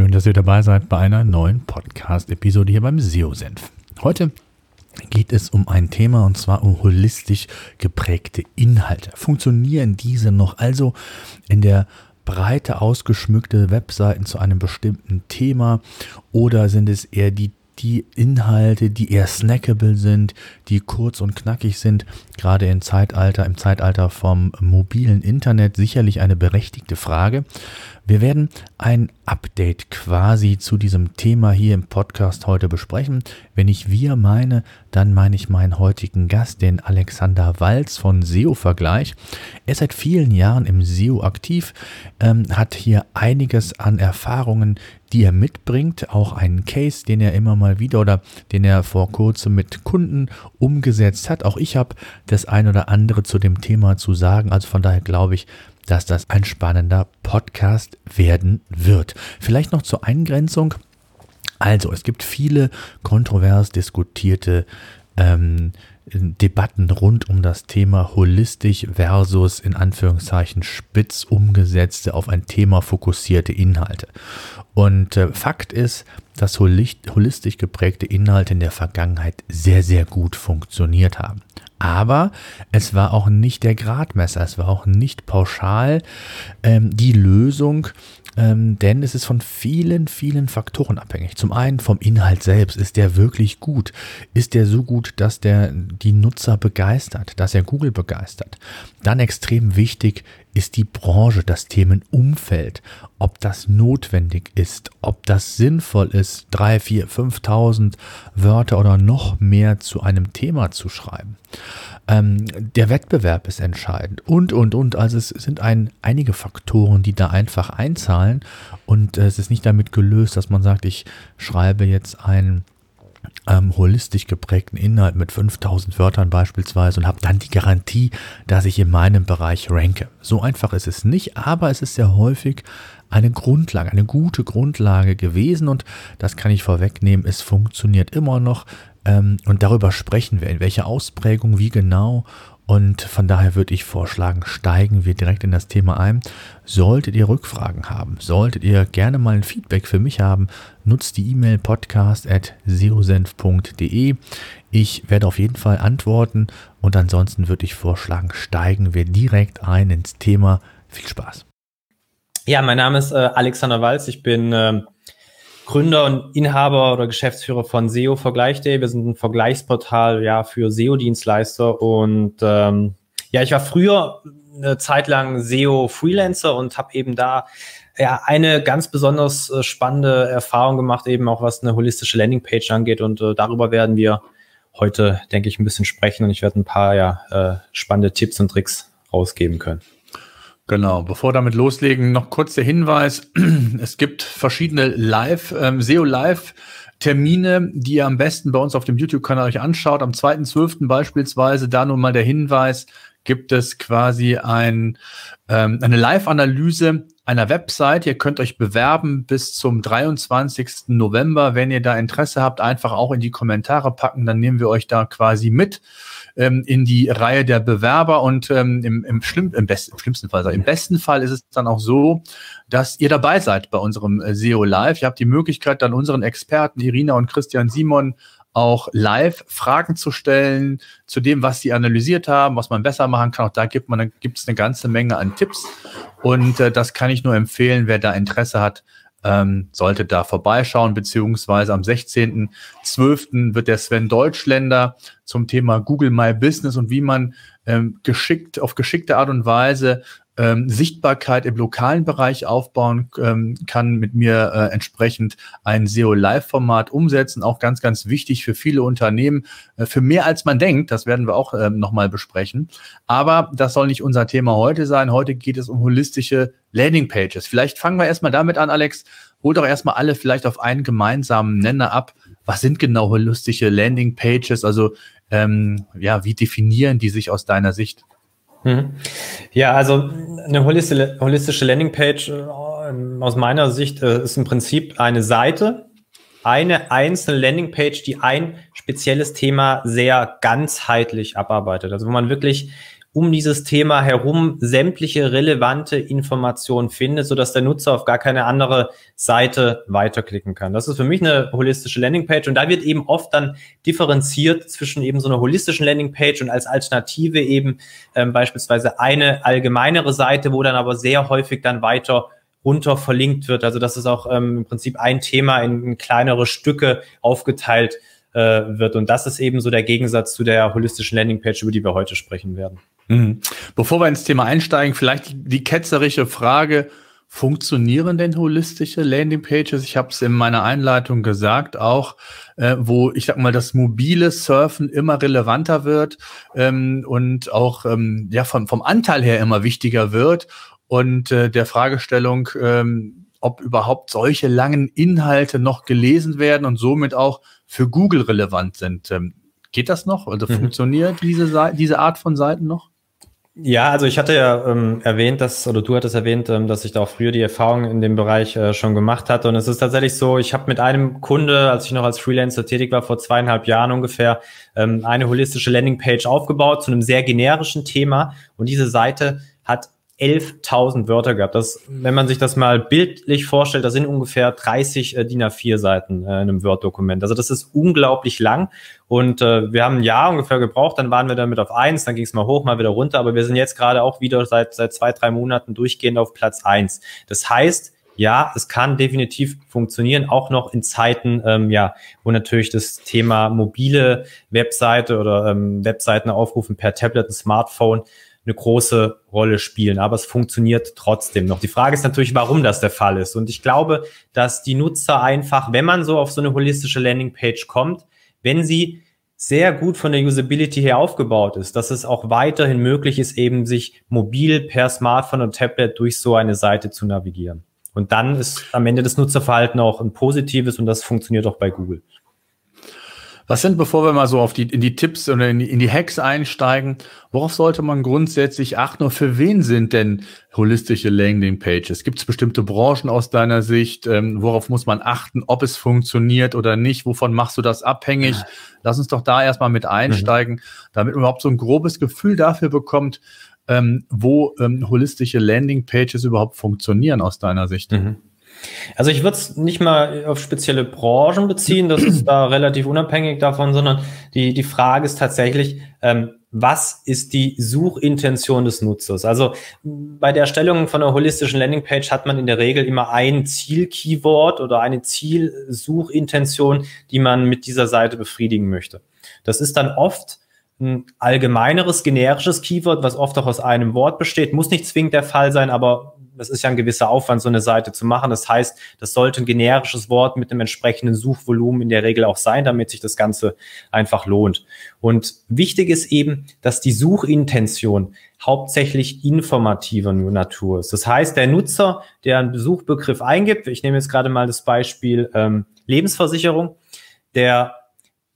Schön, dass ihr dabei seid bei einer neuen Podcast-Episode hier beim SEO-Senf. Heute geht es um ein Thema und zwar um holistisch geprägte Inhalte. Funktionieren diese noch also in der breite ausgeschmückte Webseiten zu einem bestimmten Thema oder sind es eher die die Inhalte, die eher snackable sind, die kurz und knackig sind, gerade im Zeitalter, im Zeitalter vom mobilen Internet sicherlich eine berechtigte Frage. Wir werden ein Update quasi zu diesem Thema hier im Podcast heute besprechen. Wenn ich wir meine, dann meine ich meinen heutigen Gast, den Alexander Walz von SEO Vergleich. Er ist seit vielen Jahren im SEO aktiv, ähm, hat hier einiges an Erfahrungen, die er mitbringt, auch einen Case, den er immer mal wieder oder den er vor kurzem mit Kunden umgesetzt hat. Auch ich habe das ein oder andere zu dem Thema zu sagen. Also von daher glaube ich, dass das ein spannender Podcast werden wird. Vielleicht noch zur Eingrenzung. Also, es gibt viele kontrovers diskutierte ähm, Debatten rund um das Thema holistisch versus in Anführungszeichen spitz umgesetzte auf ein Thema fokussierte Inhalte. Und äh, Fakt ist, dass holistisch geprägte Inhalte in der Vergangenheit sehr, sehr gut funktioniert haben. Aber es war auch nicht der Gradmesser, es war auch nicht pauschal ähm, die Lösung, ähm, denn es ist von vielen, vielen Faktoren abhängig. Zum einen vom Inhalt selbst. Ist der wirklich gut? Ist der so gut, dass der die Nutzer begeistert, dass er Google begeistert? Dann extrem wichtig ist die Branche, das Themenumfeld, ob das notwendig ist, ob das sinnvoll ist, drei, vier, 5.000 Wörter oder noch mehr zu einem Thema zu schreiben. Ähm, der Wettbewerb ist entscheidend und, und, und. Also es sind ein, einige Faktoren, die da einfach einzahlen und äh, es ist nicht damit gelöst, dass man sagt, ich schreibe jetzt ein ähm, holistisch geprägten Inhalt mit 5000 Wörtern beispielsweise und habe dann die Garantie, dass ich in meinem Bereich ranke. So einfach ist es nicht, aber es ist sehr häufig eine Grundlage, eine gute Grundlage gewesen und das kann ich vorwegnehmen, es funktioniert immer noch ähm, und darüber sprechen wir, in welcher Ausprägung, wie genau und von daher würde ich vorschlagen, steigen wir direkt in das Thema ein. Solltet ihr Rückfragen haben, solltet ihr gerne mal ein Feedback für mich haben, nutzt die E-Mail podcast.seosenf.de. Ich werde auf jeden Fall antworten und ansonsten würde ich vorschlagen, steigen wir direkt ein ins Thema. Viel Spaß. Ja, mein Name ist äh, Alexander Walz. Ich bin äh, Gründer und Inhaber oder Geschäftsführer von SEO Vergleich.de. Wir sind ein Vergleichsportal ja für SEO-Dienstleister und ähm, ja, ich war früher eine Zeit lang SEO-Freelancer und habe eben da ja eine ganz besonders äh, spannende Erfahrung gemacht, eben auch was eine holistische Landingpage angeht und äh, darüber werden wir heute, denke ich, ein bisschen sprechen und ich werde ein paar ja äh, spannende Tipps und Tricks rausgeben können. Genau, bevor damit loslegen, noch kurz der Hinweis. Es gibt verschiedene Live, ähm, SEO Live Termine, die ihr am besten bei uns auf dem YouTube-Kanal euch anschaut. Am 2.12. beispielsweise, da nun mal der Hinweis, gibt es quasi ein, ähm, eine Live-Analyse einer Website. Ihr könnt euch bewerben bis zum 23. November. Wenn ihr da Interesse habt, einfach auch in die Kommentare packen, dann nehmen wir euch da quasi mit ähm, in die Reihe der Bewerber und ähm, im, im, schlimm, im, best, im schlimmsten Fall, im besten Fall ist es dann auch so, dass ihr dabei seid bei unserem äh, SEO Live. Ihr habt die Möglichkeit, dann unseren Experten Irina und Christian Simon auch live Fragen zu stellen zu dem, was sie analysiert haben, was man besser machen kann. Auch da gibt man, gibt es eine ganze Menge an Tipps. Und äh, das kann ich nur empfehlen, wer da Interesse hat, ähm, sollte da vorbeischauen, beziehungsweise am 16.12. wird der Sven Deutschländer zum Thema Google My Business und wie man ähm, geschickt, auf geschickte Art und Weise ähm, Sichtbarkeit im lokalen Bereich aufbauen ähm, kann, mit mir äh, entsprechend ein SEO-Live-Format umsetzen. Auch ganz, ganz wichtig für viele Unternehmen, äh, für mehr als man denkt. Das werden wir auch ähm, nochmal besprechen. Aber das soll nicht unser Thema heute sein. Heute geht es um holistische Landing Pages. Vielleicht fangen wir erstmal damit an, Alex. hol doch erstmal alle vielleicht auf einen gemeinsamen Nenner ab. Was sind genau holistische Landing Pages? Also ähm, ja, wie definieren die sich aus deiner Sicht? Mhm. Ja, also eine holistische, Landingpage äh, aus meiner Sicht äh, ist im Prinzip eine Seite, eine einzelne Landingpage, die ein spezielles Thema sehr ganzheitlich abarbeitet. Also wo man wirklich um dieses Thema herum sämtliche relevante Informationen findet, sodass der Nutzer auf gar keine andere Seite weiterklicken kann. Das ist für mich eine holistische Landingpage und da wird eben oft dann differenziert zwischen eben so einer holistischen Landingpage und als Alternative eben ähm, beispielsweise eine allgemeinere Seite, wo dann aber sehr häufig dann weiter runter verlinkt wird. Also dass es auch ähm, im Prinzip ein Thema in, in kleinere Stücke aufgeteilt wird. Und das ist eben so der Gegensatz zu der holistischen Landingpage, über die wir heute sprechen werden. Mhm. Bevor wir ins Thema einsteigen, vielleicht die ketzerische Frage, funktionieren denn holistische Landingpages? Ich habe es in meiner Einleitung gesagt, auch äh, wo ich sag mal das mobile Surfen immer relevanter wird ähm, und auch ähm, ja vom, vom Anteil her immer wichtiger wird und äh, der Fragestellung, ähm, ob überhaupt solche langen Inhalte noch gelesen werden und somit auch für Google relevant sind. Ähm, geht das noch? Also mhm. funktioniert diese, diese Art von Seiten noch? Ja, also ich hatte ja ähm, erwähnt, dass, oder du hattest erwähnt, ähm, dass ich da auch früher die Erfahrung in dem Bereich äh, schon gemacht hatte. Und es ist tatsächlich so, ich habe mit einem Kunde, als ich noch als Freelancer tätig war, vor zweieinhalb Jahren ungefähr, ähm, eine holistische Landingpage aufgebaut zu einem sehr generischen Thema. Und diese Seite hat 11.000 Wörter gehabt. Das, wenn man sich das mal bildlich vorstellt, das sind ungefähr 30 äh, DIN A4 Seiten äh, in einem Word-Dokument. Also das ist unglaublich lang. Und äh, wir haben ein Jahr ungefähr gebraucht, dann waren wir damit auf eins, dann ging es mal hoch, mal wieder runter. Aber wir sind jetzt gerade auch wieder seit, seit zwei, drei Monaten durchgehend auf Platz eins. Das heißt, ja, es kann definitiv funktionieren, auch noch in Zeiten, ähm, ja, wo natürlich das Thema mobile Webseite oder ähm, Webseiten aufrufen per Tablet und Smartphone eine große Rolle spielen. Aber es funktioniert trotzdem noch. Die Frage ist natürlich, warum das der Fall ist. Und ich glaube, dass die Nutzer einfach, wenn man so auf so eine holistische Landingpage kommt, wenn sie sehr gut von der Usability her aufgebaut ist, dass es auch weiterhin möglich ist, eben sich mobil per Smartphone und Tablet durch so eine Seite zu navigieren. Und dann ist am Ende das Nutzerverhalten auch ein positives und das funktioniert auch bei Google. Was sind, bevor wir mal so auf die, in die Tipps oder in die, in die Hacks einsteigen, worauf sollte man grundsätzlich achten und für wen sind denn holistische Landing Pages? Gibt es bestimmte Branchen aus deiner Sicht? Ähm, worauf muss man achten, ob es funktioniert oder nicht? Wovon machst du das abhängig? Lass uns doch da erstmal mit einsteigen, mhm. damit man überhaupt so ein grobes Gefühl dafür bekommt, ähm, wo ähm, holistische Landing Pages überhaupt funktionieren aus deiner Sicht. Mhm. Also ich würde es nicht mal auf spezielle Branchen beziehen, das ist da relativ unabhängig davon, sondern die, die Frage ist tatsächlich, ähm, was ist die Suchintention des Nutzers? Also bei der Erstellung von einer holistischen Landingpage hat man in der Regel immer ein Zielkeyword oder eine Zielsuchintention, die man mit dieser Seite befriedigen möchte. Das ist dann oft ein allgemeineres, generisches Keyword, was oft auch aus einem Wort besteht. Muss nicht zwingend der Fall sein, aber das ist ja ein gewisser Aufwand, so eine Seite zu machen. Das heißt, das sollte ein generisches Wort mit einem entsprechenden Suchvolumen in der Regel auch sein, damit sich das Ganze einfach lohnt. Und wichtig ist eben, dass die Suchintention hauptsächlich informativer Natur ist. Das heißt, der Nutzer, der einen Suchbegriff eingibt, ich nehme jetzt gerade mal das Beispiel ähm, Lebensversicherung, der,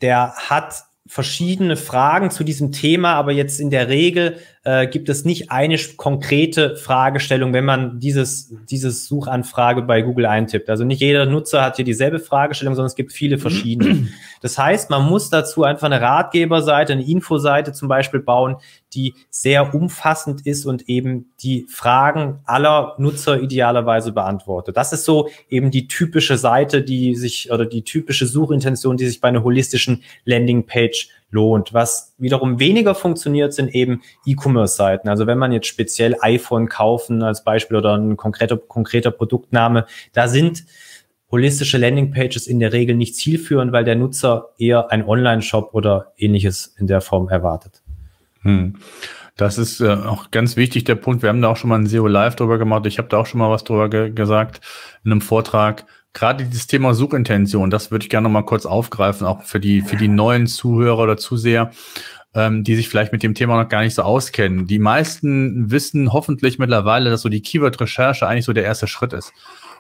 der hat verschiedene Fragen zu diesem Thema, aber jetzt in der Regel äh, gibt es nicht eine konkrete Fragestellung, wenn man dieses, dieses Suchanfrage bei Google eintippt. Also nicht jeder Nutzer hat hier dieselbe Fragestellung, sondern es gibt viele verschiedene. Das heißt, man muss dazu einfach eine Ratgeberseite, eine Infoseite zum Beispiel bauen, die sehr umfassend ist und eben die Fragen aller Nutzer idealerweise beantwortet. Das ist so eben die typische Seite, die sich oder die typische Suchintention, die sich bei einer holistischen Landingpage lohnt. Was wiederum weniger funktioniert, sind eben E-Commerce-Seiten. Also wenn man jetzt speziell iPhone kaufen als Beispiel oder ein konkreter, konkreter Produktname, da sind holistische Landingpages in der Regel nicht zielführend, weil der Nutzer eher ein Online-Shop oder ähnliches in der Form erwartet. Hm. Das ist äh, auch ganz wichtig, der Punkt. Wir haben da auch schon mal ein SEO Live drüber gemacht. Ich habe da auch schon mal was drüber ge gesagt in einem Vortrag gerade dieses Thema Suchintention, das würde ich gerne noch mal kurz aufgreifen, auch für die, für die neuen Zuhörer oder Zuseher, ähm, die sich vielleicht mit dem Thema noch gar nicht so auskennen. Die meisten wissen hoffentlich mittlerweile, dass so die Keyword-Recherche eigentlich so der erste Schritt ist.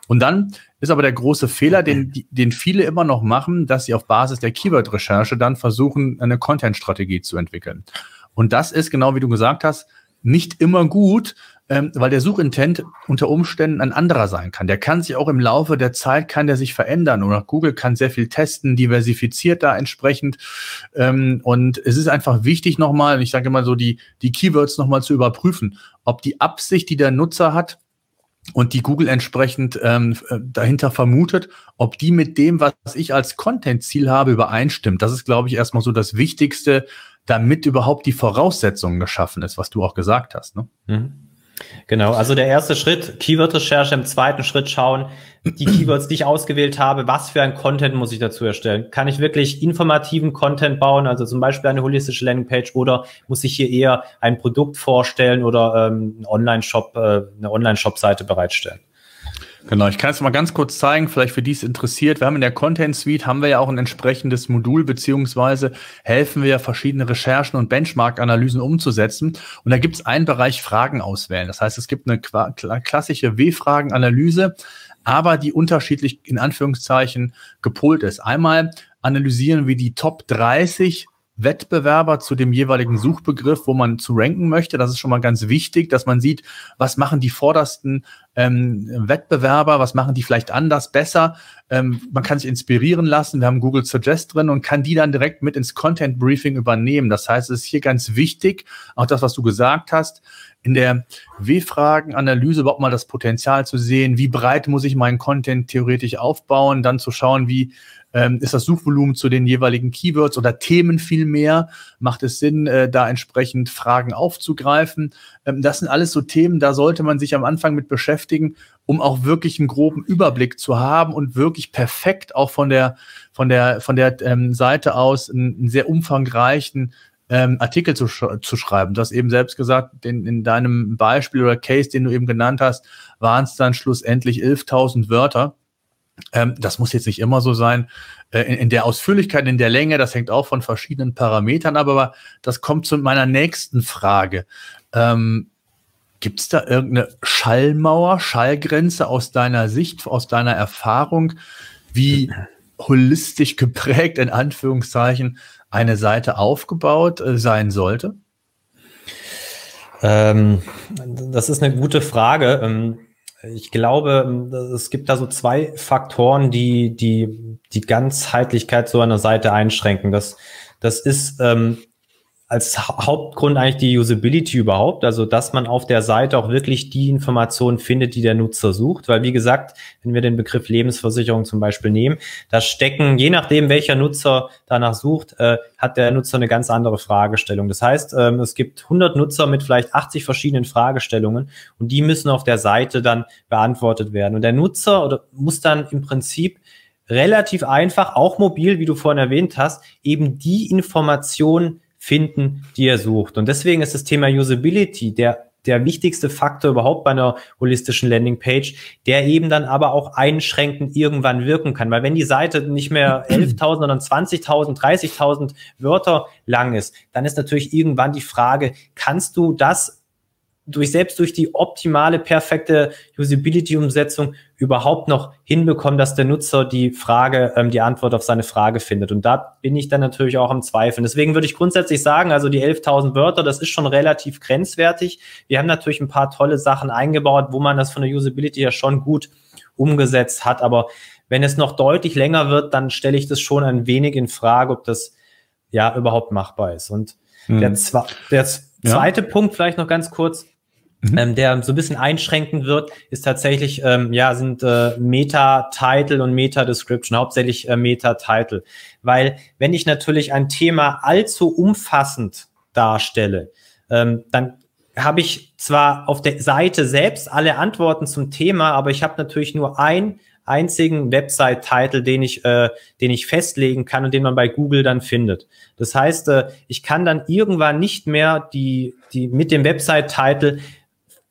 Und dann ist aber der große Fehler, den, den viele immer noch machen, dass sie auf Basis der Keyword-Recherche dann versuchen, eine Content-Strategie zu entwickeln. Und das ist, genau wie du gesagt hast, nicht immer gut, ähm, weil der Suchintent unter Umständen ein anderer sein kann. Der kann sich auch im Laufe der Zeit, kann der sich verändern oder Google kann sehr viel testen, diversifiziert da entsprechend. Ähm, und es ist einfach wichtig nochmal, ich sage immer so, die, die Keywords nochmal zu überprüfen, ob die Absicht, die der Nutzer hat, und die Google entsprechend ähm, dahinter vermutet, ob die mit dem, was ich als Content-Ziel habe, übereinstimmt. Das ist, glaube ich, erstmal so das Wichtigste, damit überhaupt die Voraussetzungen geschaffen ist, was du auch gesagt hast. Ne? Mhm. Genau, also der erste Schritt, Keyword-Recherche, im zweiten Schritt schauen, die Keywords, die ich ausgewählt habe, was für ein Content muss ich dazu erstellen? Kann ich wirklich informativen Content bauen, also zum Beispiel eine holistische Landingpage oder muss ich hier eher ein Produkt vorstellen oder ähm, einen Online-Shop, äh, eine Online-Shop-Seite bereitstellen? Genau, ich kann es mal ganz kurz zeigen, vielleicht für die es interessiert. Wir haben in der Content Suite haben wir ja auch ein entsprechendes Modul, beziehungsweise helfen wir verschiedene Recherchen und Benchmark-Analysen umzusetzen. Und da gibt es einen Bereich Fragen auswählen. Das heißt, es gibt eine klassische W-Fragen-Analyse, aber die unterschiedlich in Anführungszeichen gepolt ist. Einmal analysieren wir die Top 30 Wettbewerber zu dem jeweiligen Suchbegriff, wo man zu ranken möchte. Das ist schon mal ganz wichtig, dass man sieht, was machen die vordersten ähm, Wettbewerber, was machen die vielleicht anders, besser. Ähm, man kann sich inspirieren lassen. Wir haben Google Suggest drin und kann die dann direkt mit ins Content Briefing übernehmen. Das heißt, es ist hier ganz wichtig, auch das, was du gesagt hast, in der W-Fragen-Analyse überhaupt mal das Potenzial zu sehen, wie breit muss ich meinen Content theoretisch aufbauen, dann zu schauen, wie ähm, ist das Suchvolumen zu den jeweiligen Keywords oder Themen viel mehr? Macht es Sinn, äh, da entsprechend Fragen aufzugreifen? Ähm, das sind alles so Themen, da sollte man sich am Anfang mit beschäftigen, um auch wirklich einen groben Überblick zu haben und wirklich perfekt auch von der, von der, von der ähm, Seite aus einen, einen sehr umfangreichen ähm, Artikel zu, sch zu schreiben. Du hast eben selbst gesagt, den, in deinem Beispiel oder Case, den du eben genannt hast, waren es dann schlussendlich 11.000 Wörter. Ähm, das muss jetzt nicht immer so sein. Äh, in, in, der Ausführlichkeit, in der Länge, das hängt auch von verschiedenen Parametern ab, aber das kommt zu meiner nächsten Frage. Ähm, Gibt es da irgendeine Schallmauer, Schallgrenze aus deiner Sicht, aus deiner Erfahrung, wie holistisch geprägt, in Anführungszeichen, eine Seite aufgebaut äh, sein sollte? Ähm, das ist eine gute Frage. Ich glaube, es gibt da so zwei Faktoren, die die, die Ganzheitlichkeit so einer Seite einschränken. Das, das ist ähm, als Hauptgrund eigentlich die Usability überhaupt, also dass man auf der Seite auch wirklich die Informationen findet, die der Nutzer sucht. Weil wie gesagt, wenn wir den Begriff Lebensversicherung zum Beispiel nehmen, da stecken, je nachdem welcher Nutzer danach sucht, äh, hat der Nutzer eine ganz andere Fragestellung. Das heißt, ähm, es gibt 100 Nutzer mit vielleicht 80 verschiedenen Fragestellungen und die müssen auf der Seite dann beantwortet werden. Und der Nutzer oder muss dann im Prinzip relativ einfach, auch mobil, wie du vorhin erwähnt hast, eben die Informationen finden, die er sucht. Und deswegen ist das Thema Usability der der wichtigste Faktor überhaupt bei einer holistischen Landingpage, der eben dann aber auch einschränkend irgendwann wirken kann. Weil wenn die Seite nicht mehr 11.000, sondern 20.000, 30.000 Wörter lang ist, dann ist natürlich irgendwann die Frage, kannst du das durch selbst durch die optimale, perfekte Usability-Umsetzung überhaupt noch hinbekommen, dass der Nutzer die Frage, ähm, die Antwort auf seine Frage findet. Und da bin ich dann natürlich auch am Zweifeln. Deswegen würde ich grundsätzlich sagen, also die 11.000 Wörter, das ist schon relativ grenzwertig. Wir haben natürlich ein paar tolle Sachen eingebaut, wo man das von der Usability ja schon gut umgesetzt hat. Aber wenn es noch deutlich länger wird, dann stelle ich das schon ein wenig in Frage, ob das ja überhaupt machbar ist. Und mhm. der, der zweite ja. Punkt vielleicht noch ganz kurz mhm. ähm, der so ein bisschen einschränken wird, ist tatsächlich, ähm, ja, sind äh, Meta-Title und Meta-Description, hauptsächlich äh, Meta-Title. Weil wenn ich natürlich ein Thema allzu umfassend darstelle, ähm, dann habe ich zwar auf der Seite selbst alle Antworten zum Thema, aber ich habe natürlich nur ein einzigen Website-Title, den ich, äh, den ich festlegen kann und den man bei Google dann findet. Das heißt, äh, ich kann dann irgendwann nicht mehr die, die mit dem Website-Title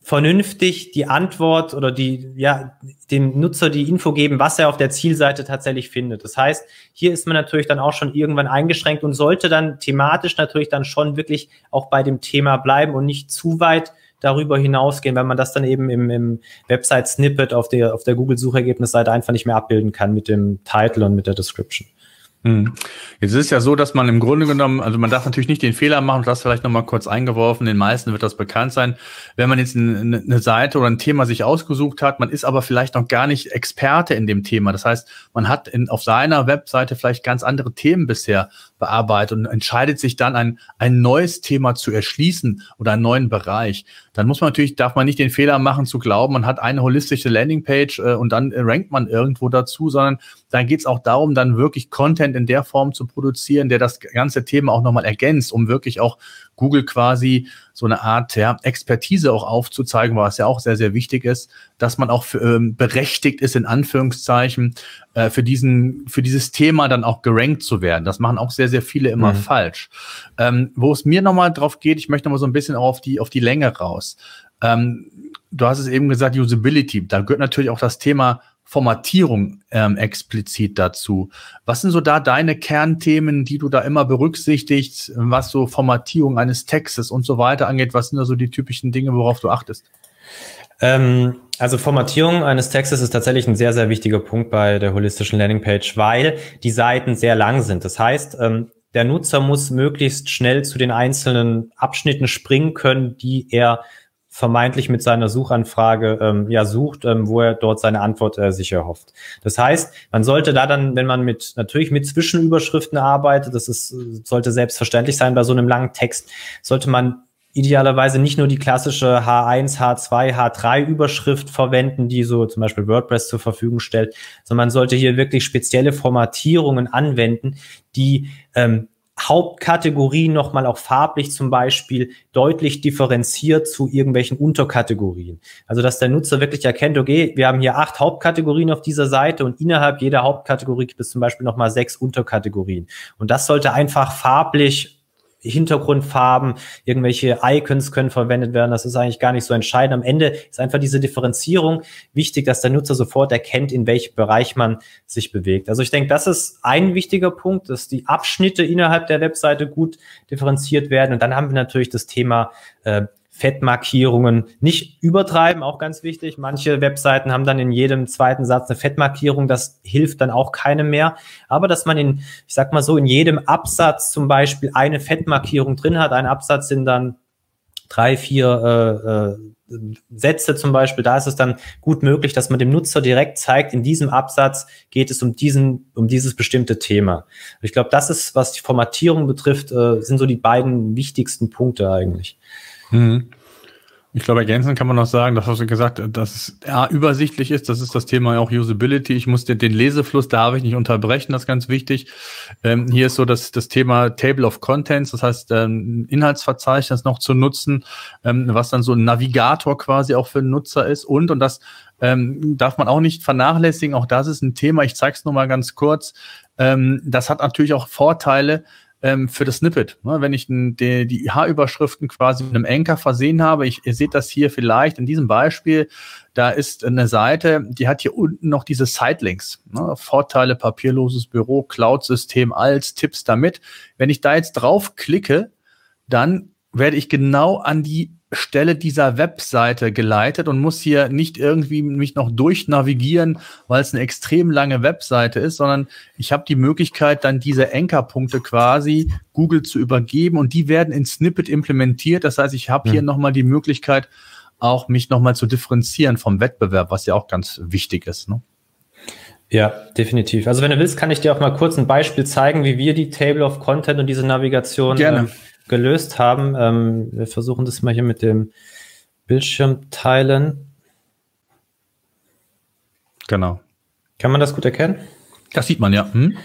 vernünftig die Antwort oder die, ja, dem Nutzer die Info geben, was er auf der Zielseite tatsächlich findet. Das heißt, hier ist man natürlich dann auch schon irgendwann eingeschränkt und sollte dann thematisch natürlich dann schon wirklich auch bei dem Thema bleiben und nicht zu weit darüber hinausgehen, wenn man das dann eben im, im Website-Snippet auf der, auf der Google-Suchergebnisseite einfach nicht mehr abbilden kann mit dem Title und mit der Description. Hm. Jetzt ist ja so, dass man im Grunde genommen, also man darf natürlich nicht den Fehler machen, das vielleicht nochmal kurz eingeworfen, den meisten wird das bekannt sein, wenn man jetzt eine, Seite oder ein Thema sich ausgesucht hat, man ist aber vielleicht noch gar nicht Experte in dem Thema. Das heißt, man hat in, auf seiner Webseite vielleicht ganz andere Themen bisher bearbeitet und entscheidet sich dann ein, ein neues Thema zu erschließen oder einen neuen Bereich. Dann muss man natürlich, darf man nicht den Fehler machen zu glauben, man hat eine holistische Landingpage äh, und dann rankt man irgendwo dazu, sondern dann geht es auch darum, dann wirklich Content in der Form zu produzieren, der das ganze Thema auch nochmal ergänzt, um wirklich auch Google quasi so eine Art ja, Expertise auch aufzuzeigen, was ja auch sehr, sehr wichtig ist, dass man auch für, ähm, berechtigt ist, in Anführungszeichen, äh, für, diesen, für dieses Thema dann auch gerankt zu werden. Das machen auch sehr, sehr viele immer mhm. falsch. Ähm, wo es mir nochmal drauf geht, ich möchte nochmal so ein bisschen auch auf die, auf die Länge raus. Ähm, du hast es eben gesagt, Usability. Da gehört natürlich auch das Thema Formatierung ähm, explizit dazu. Was sind so da deine Kernthemen, die du da immer berücksichtigst, was so Formatierung eines Textes und so weiter angeht? Was sind da so die typischen Dinge, worauf du achtest? Ähm, also Formatierung eines Textes ist tatsächlich ein sehr, sehr wichtiger Punkt bei der holistischen Landingpage, weil die Seiten sehr lang sind. Das heißt, ähm, der Nutzer muss möglichst schnell zu den einzelnen Abschnitten springen können, die er vermeintlich mit seiner Suchanfrage ähm, ja sucht, ähm, wo er dort seine Antwort äh, sich erhofft. Das heißt, man sollte da dann, wenn man mit natürlich mit Zwischenüberschriften arbeitet, das ist sollte selbstverständlich sein bei so einem langen Text, sollte man idealerweise nicht nur die klassische H1, H2, H3 Überschrift verwenden, die so zum Beispiel WordPress zur Verfügung stellt, sondern man sollte hier wirklich spezielle Formatierungen anwenden, die ähm, Hauptkategorien nochmal auch farblich zum Beispiel deutlich differenziert zu irgendwelchen Unterkategorien. Also dass der Nutzer wirklich erkennt, okay, wir haben hier acht Hauptkategorien auf dieser Seite und innerhalb jeder Hauptkategorie gibt es zum Beispiel nochmal sechs Unterkategorien. Und das sollte einfach farblich Hintergrundfarben, irgendwelche Icons können verwendet werden. Das ist eigentlich gar nicht so entscheidend. Am Ende ist einfach diese Differenzierung wichtig, dass der Nutzer sofort erkennt, in welchem Bereich man sich bewegt. Also ich denke, das ist ein wichtiger Punkt, dass die Abschnitte innerhalb der Webseite gut differenziert werden. Und dann haben wir natürlich das Thema äh, Fettmarkierungen nicht übertreiben, auch ganz wichtig. Manche Webseiten haben dann in jedem zweiten Satz eine Fettmarkierung, das hilft dann auch keinem mehr. Aber dass man in, ich sag mal so, in jedem Absatz zum Beispiel eine Fettmarkierung drin hat, ein Absatz sind dann drei, vier äh, äh, Sätze zum Beispiel, da ist es dann gut möglich, dass man dem Nutzer direkt zeigt, in diesem Absatz geht es um diesen, um dieses bestimmte Thema. Ich glaube, das ist, was die Formatierung betrifft, äh, sind so die beiden wichtigsten Punkte eigentlich. Mhm. Ich glaube, ergänzend kann man noch sagen, das hast du gesagt, dass es ja, übersichtlich ist. Das ist das Thema auch Usability. Ich muss den, den Lesefluss darf ich nicht unterbrechen, das ist ganz wichtig. Ähm, hier ist so das, das Thema Table of Contents, das heißt, ähm, Inhaltsverzeichnis noch zu nutzen, ähm, was dann so ein Navigator quasi auch für den Nutzer ist. Und, und das ähm, darf man auch nicht vernachlässigen, auch das ist ein Thema, ich zeige es nur mal ganz kurz. Ähm, das hat natürlich auch Vorteile, ähm, für das Snippet. Ne? Wenn ich die, die H-Überschriften quasi mit einem Anker versehen habe, ich, ihr seht das hier vielleicht in diesem Beispiel, da ist eine Seite, die hat hier unten noch diese Sitelinks. Ne? Vorteile, papierloses Büro, Cloud-System als Tipps damit. Wenn ich da jetzt drauf klicke, dann werde ich genau an die Stelle dieser Webseite geleitet und muss hier nicht irgendwie mich noch durchnavigieren, weil es eine extrem lange Webseite ist, sondern ich habe die Möglichkeit, dann diese Ankerpunkte quasi Google zu übergeben und die werden in Snippet implementiert. Das heißt, ich habe hier mhm. nochmal die Möglichkeit, auch mich nochmal zu differenzieren vom Wettbewerb, was ja auch ganz wichtig ist. Ne? Ja, definitiv. Also wenn du willst, kann ich dir auch mal kurz ein Beispiel zeigen, wie wir die Table of Content und diese Navigation Gerne. Gelöst haben. Ähm, wir versuchen das mal hier mit dem Bildschirm teilen. Genau. Kann man das gut erkennen? Das sieht man ja. Hm?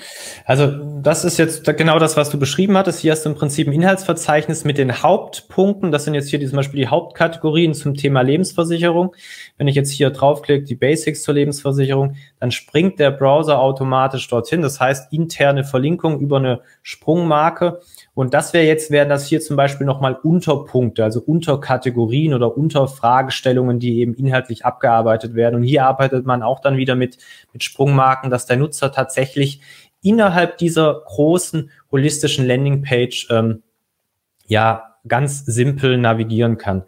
Also das ist jetzt genau das, was du beschrieben hattest. Hier hast du im Prinzip ein Inhaltsverzeichnis mit den Hauptpunkten. Das sind jetzt hier zum Beispiel die Hauptkategorien zum Thema Lebensversicherung. Wenn ich jetzt hier draufklicke, die Basics zur Lebensversicherung, dann springt der Browser automatisch dorthin. Das heißt, interne Verlinkung über eine Sprungmarke. Und das wäre jetzt, wären das hier zum Beispiel nochmal Unterpunkte, also Unterkategorien oder Unterfragestellungen, die eben inhaltlich abgearbeitet werden. Und hier arbeitet man auch dann wieder mit, mit Sprungmarken, dass der Nutzer tatsächlich innerhalb dieser großen holistischen Landingpage ähm, ja ganz simpel navigieren kann.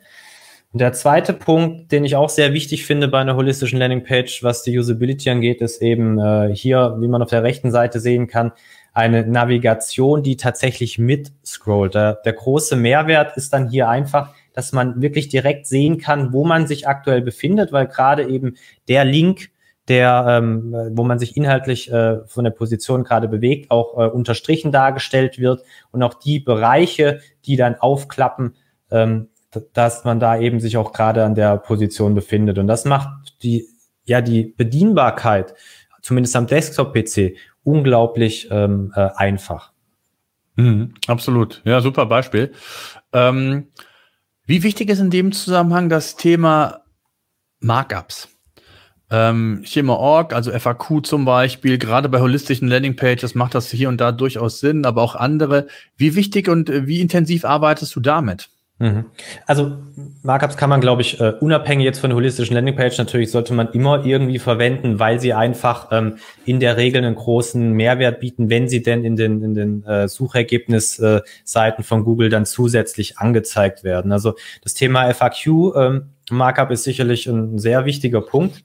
Und der zweite Punkt, den ich auch sehr wichtig finde bei einer holistischen Landingpage, was die Usability angeht, ist eben äh, hier, wie man auf der rechten Seite sehen kann, eine Navigation, die tatsächlich mit scrollt. Der, der große Mehrwert ist dann hier einfach, dass man wirklich direkt sehen kann, wo man sich aktuell befindet, weil gerade eben der Link, der, ähm, wo man sich inhaltlich äh, von der Position gerade bewegt, auch äh, unterstrichen dargestellt wird und auch die Bereiche, die dann aufklappen, ähm, dass man da eben sich auch gerade an der Position befindet. Und das macht die, ja, die Bedienbarkeit, zumindest am Desktop-PC, unglaublich ähm, äh, einfach. Mhm, absolut. Ja, super Beispiel. Ähm, wie wichtig ist in dem Zusammenhang das Thema Markups? Ähm, Schema.org, also FAQ zum Beispiel, gerade bei holistischen Landingpages macht das hier und da durchaus Sinn, aber auch andere. Wie wichtig und äh, wie intensiv arbeitest du damit? Mhm. Also Markups kann man, glaube ich, uh, unabhängig jetzt von der holistischen Landingpage, natürlich sollte man immer irgendwie verwenden, weil sie einfach ähm, in der Regel einen großen Mehrwert bieten, wenn sie denn in den, in den äh, Suchergebnisseiten äh, von Google dann zusätzlich angezeigt werden. Also das Thema FAQ ähm, Markup ist sicherlich ein sehr wichtiger Punkt.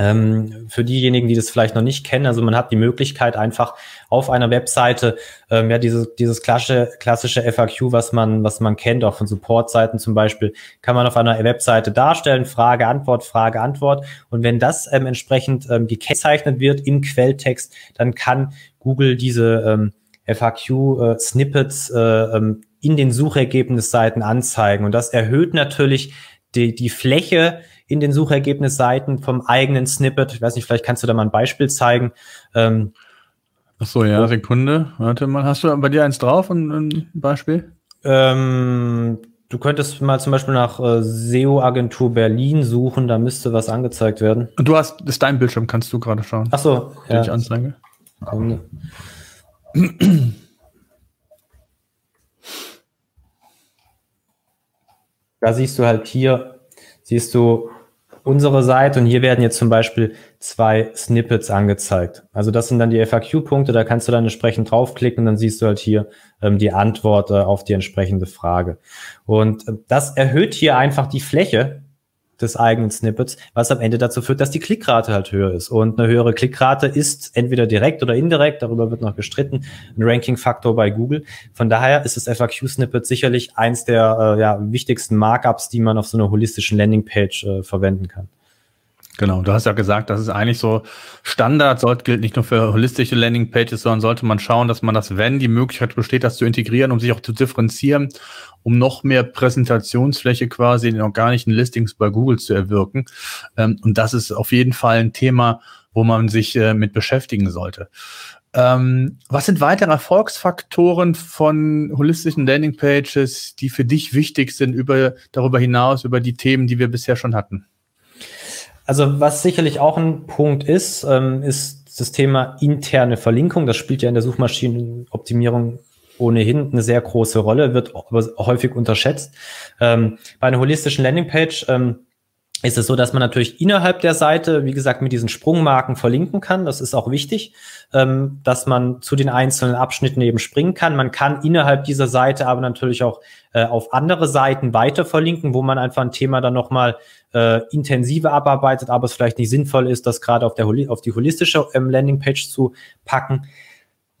Ähm, für diejenigen, die das vielleicht noch nicht kennen, also man hat die Möglichkeit einfach auf einer Webseite, ähm, ja, dieses, dieses klassische, klassische FAQ, was man, was man kennt, auch von Supportseiten zum Beispiel, kann man auf einer Webseite darstellen, Frage, Antwort, Frage, Antwort. Und wenn das ähm, entsprechend ähm, gekennzeichnet wird im Quelltext, dann kann Google diese ähm, FAQ-Snippets äh, äh, ähm, in den Suchergebnisseiten anzeigen. Und das erhöht natürlich die, die Fläche, in den Suchergebnisseiten vom eigenen Snippet. Ich weiß nicht, vielleicht kannst du da mal ein Beispiel zeigen. Ähm, Ach so, ja, Sekunde. Warte mal, hast du bei dir eins drauf, ein, ein Beispiel? Ähm, du könntest mal zum Beispiel nach äh, SEO-Agentur Berlin suchen, da müsste was angezeigt werden. Und du hast, das ist dein Bildschirm, kannst du gerade schauen. Ach so, ja. Ich Anzeige. Da siehst du halt hier, siehst du unsere Seite und hier werden jetzt zum Beispiel zwei Snippets angezeigt. Also das sind dann die FAQ-Punkte, da kannst du dann entsprechend draufklicken und dann siehst du halt hier ähm, die Antwort äh, auf die entsprechende Frage. Und äh, das erhöht hier einfach die Fläche des eigenen Snippets, was am Ende dazu führt, dass die Klickrate halt höher ist. Und eine höhere Klickrate ist entweder direkt oder indirekt, darüber wird noch gestritten, ein Ranking-Faktor bei Google. Von daher ist das FAQ-Snippet sicherlich eins der äh, ja, wichtigsten Markups, die man auf so einer holistischen Landingpage äh, verwenden kann. Genau, du hast ja gesagt, das ist eigentlich so Standard, sollte gilt nicht nur für holistische Landingpages, sondern sollte man schauen, dass man das, wenn die Möglichkeit besteht, das zu integrieren, um sich auch zu differenzieren, um noch mehr Präsentationsfläche quasi in den organischen Listings bei Google zu erwirken. Ähm, und das ist auf jeden Fall ein Thema, wo man sich äh, mit beschäftigen sollte. Ähm, was sind weitere Erfolgsfaktoren von holistischen Landingpages, die für dich wichtig sind, über, darüber hinaus, über die Themen, die wir bisher schon hatten? Also was sicherlich auch ein Punkt ist, ähm, ist das Thema interne Verlinkung. Das spielt ja in der Suchmaschinenoptimierung ohnehin eine sehr große Rolle, wird aber häufig unterschätzt. Ähm, bei einer holistischen Landingpage ähm, ist es so, dass man natürlich innerhalb der Seite, wie gesagt, mit diesen Sprungmarken verlinken kann. Das ist auch wichtig, ähm, dass man zu den einzelnen Abschnitten eben springen kann. Man kann innerhalb dieser Seite aber natürlich auch äh, auf andere Seiten weiter verlinken, wo man einfach ein Thema dann nochmal äh, intensiver abarbeitet, aber es vielleicht nicht sinnvoll ist, das gerade auf, auf die holistische ähm, Landingpage zu packen.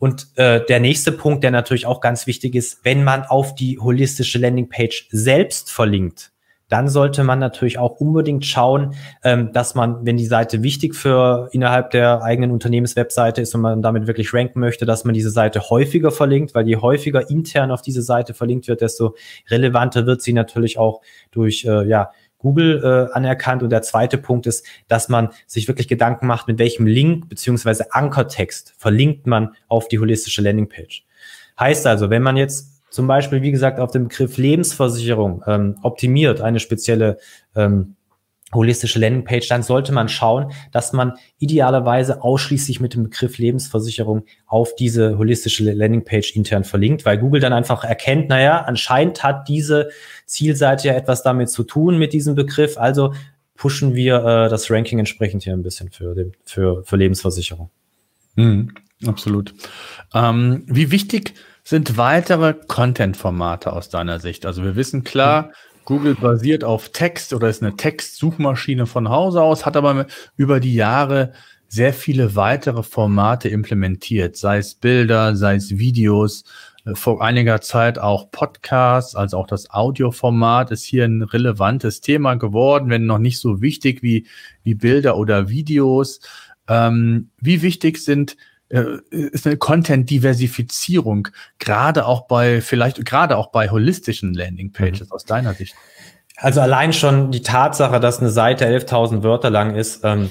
Und äh, der nächste Punkt, der natürlich auch ganz wichtig ist, wenn man auf die holistische Landingpage selbst verlinkt, dann sollte man natürlich auch unbedingt schauen, ähm, dass man, wenn die Seite wichtig für innerhalb der eigenen Unternehmenswebseite ist und man damit wirklich ranken möchte, dass man diese Seite häufiger verlinkt, weil je häufiger intern auf diese Seite verlinkt wird, desto relevanter wird sie natürlich auch durch äh, ja, Google äh, anerkannt. Und der zweite Punkt ist, dass man sich wirklich Gedanken macht, mit welchem Link beziehungsweise Ankertext verlinkt man auf die holistische Landingpage. Heißt also, wenn man jetzt zum Beispiel, wie gesagt, auf den Begriff Lebensversicherung ähm, optimiert, eine spezielle ähm, holistische Landingpage, dann sollte man schauen, dass man idealerweise ausschließlich mit dem Begriff Lebensversicherung auf diese holistische Landingpage intern verlinkt, weil Google dann einfach erkennt, naja, anscheinend hat diese Zielseite ja etwas damit zu tun mit diesem Begriff, also pushen wir äh, das Ranking entsprechend hier ein bisschen für, den, für, für Lebensversicherung. Mhm, absolut. Ähm, wie wichtig sind weitere Content-Formate aus deiner Sicht? Also wir wissen klar, Google basiert auf Text oder ist eine Textsuchmaschine von Hause aus, hat aber über die Jahre sehr viele weitere Formate implementiert, sei es Bilder, sei es Videos, vor einiger Zeit auch Podcasts, also auch das Audioformat ist hier ein relevantes Thema geworden, wenn noch nicht so wichtig wie, wie Bilder oder Videos. Ähm, wie wichtig sind äh, ist eine Content-Diversifizierung, gerade auch bei, vielleicht gerade auch bei holistischen Landing-Pages mhm. aus deiner Sicht? Also allein schon die Tatsache, dass eine Seite 11.000 Wörter lang ist, ähm,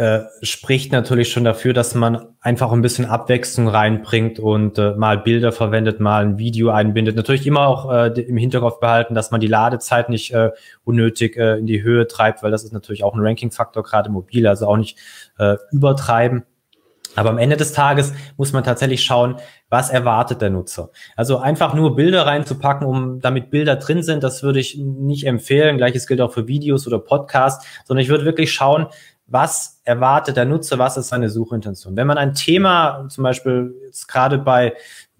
äh, spricht natürlich schon dafür, dass man einfach ein bisschen Abwechslung reinbringt und äh, mal Bilder verwendet, mal ein Video einbindet. Natürlich immer auch äh, im Hinterkopf behalten, dass man die Ladezeit nicht äh, unnötig äh, in die Höhe treibt, weil das ist natürlich auch ein Ranking-Faktor, gerade mobil, also auch nicht äh, übertreiben. Aber am Ende des Tages muss man tatsächlich schauen, was erwartet der Nutzer. Also einfach nur Bilder reinzupacken, um damit Bilder drin sind, das würde ich nicht empfehlen. Gleiches gilt auch für Videos oder Podcasts, sondern ich würde wirklich schauen, was erwartet der Nutzer, was ist seine Suchintention. Wenn man ein Thema, zum Beispiel jetzt gerade bei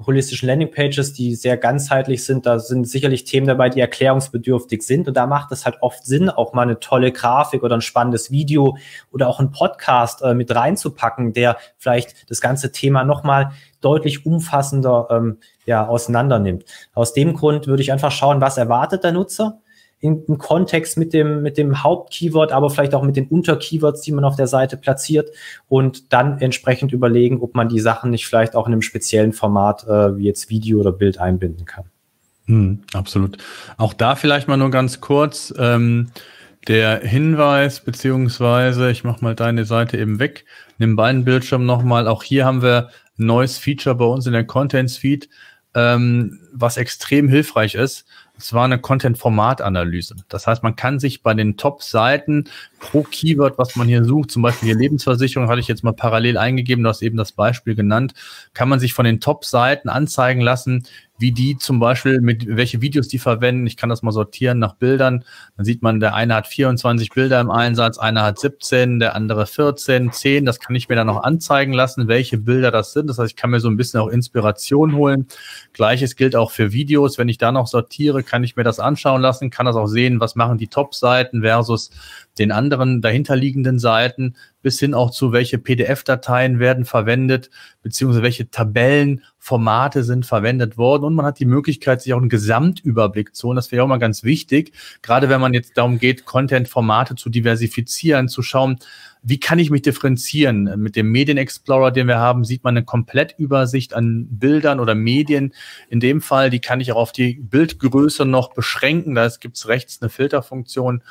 holistischen Landingpages, die sehr ganzheitlich sind, da sind sicherlich Themen dabei, die erklärungsbedürftig sind. Und da macht es halt oft Sinn, auch mal eine tolle Grafik oder ein spannendes Video oder auch ein Podcast äh, mit reinzupacken, der vielleicht das ganze Thema nochmal deutlich umfassender ähm, ja, auseinander nimmt. Aus dem Grund würde ich einfach schauen, was erwartet der Nutzer im Kontext mit dem, mit dem Hauptkeyword, aber vielleicht auch mit den Unterkeywords, die man auf der Seite platziert und dann entsprechend überlegen, ob man die Sachen nicht vielleicht auch in einem speziellen Format äh, wie jetzt Video oder Bild einbinden kann. Hm, absolut. Auch da vielleicht mal nur ganz kurz ähm, der Hinweis, beziehungsweise ich mache mal deine Seite eben weg, nimm beiden Bildschirm nochmal. Auch hier haben wir ein neues Feature bei uns in der Content Suite, ähm, was extrem hilfreich ist. Es war eine Content-Format-Analyse. Das heißt, man kann sich bei den Top-Seiten pro Keyword, was man hier sucht, zum Beispiel hier Lebensversicherung, hatte ich jetzt mal parallel eingegeben, du hast eben das Beispiel genannt, kann man sich von den Top-Seiten anzeigen lassen, wie die zum Beispiel, mit welche Videos die verwenden. Ich kann das mal sortieren nach Bildern. Dann sieht man, der eine hat 24 Bilder im Einsatz, einer hat 17, der andere 14, 10. Das kann ich mir dann noch anzeigen lassen, welche Bilder das sind. Das heißt, ich kann mir so ein bisschen auch Inspiration holen. Gleiches gilt auch für Videos. Wenn ich da noch sortiere, kann ich mir das anschauen lassen, kann das auch sehen, was machen die Top-Seiten versus den anderen dahinterliegenden Seiten bis hin auch zu welche PDF-Dateien werden verwendet, beziehungsweise welche Tabellenformate sind verwendet worden. Und man hat die Möglichkeit, sich auch einen Gesamtüberblick zu holen. Das wäre auch mal ganz wichtig, gerade wenn man jetzt darum geht, Content-Formate zu diversifizieren, zu schauen, wie kann ich mich differenzieren? Mit dem Medien Explorer, den wir haben, sieht man eine Komplettübersicht an Bildern oder Medien. In dem Fall, die kann ich auch auf die Bildgröße noch beschränken. Da gibt es rechts eine Filterfunktion.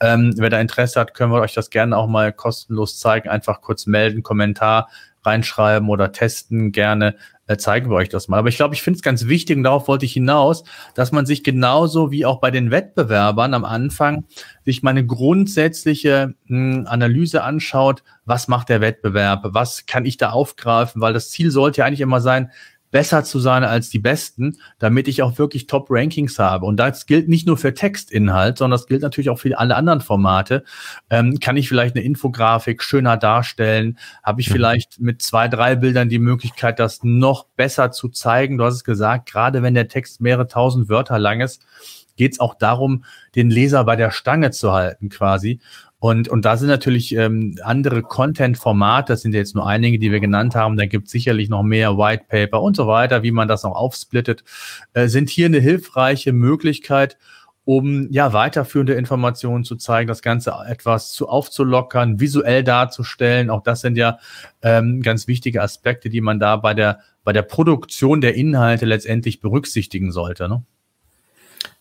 Ähm, wer da Interesse hat, können wir euch das gerne auch mal kostenlos zeigen. Einfach kurz melden, Kommentar reinschreiben oder testen gerne äh, zeigen wir euch das mal. Aber ich glaube, ich finde es ganz wichtig, und darauf wollte ich hinaus, dass man sich genauso wie auch bei den Wettbewerbern am Anfang sich mal eine grundsätzliche mh, hm, Analyse anschaut, was macht der Wettbewerb, was kann ich da aufgreifen, weil das Ziel sollte ja eigentlich immer sein, besser zu sein als die Besten, damit ich auch wirklich Top-Rankings habe. Und das gilt nicht nur für Textinhalt, sondern das gilt natürlich auch für alle anderen Formate. Ähm, kann ich vielleicht eine Infografik schöner darstellen? Habe ich mhm. vielleicht mit zwei, drei Bildern die Möglichkeit, das noch besser zu zeigen? Du hast es gesagt, gerade wenn der Text mehrere tausend Wörter lang ist, geht es auch darum, den Leser bei der Stange zu halten quasi. Und, und da sind natürlich ähm, andere Content-Formate, das sind jetzt nur einige, die wir genannt haben, da gibt es sicherlich noch mehr White Paper und so weiter, wie man das noch aufsplittet, äh, sind hier eine hilfreiche Möglichkeit, um ja weiterführende Informationen zu zeigen, das Ganze etwas zu aufzulockern, visuell darzustellen. Auch das sind ja ähm, ganz wichtige Aspekte, die man da bei der bei der Produktion der Inhalte letztendlich berücksichtigen sollte. Ne?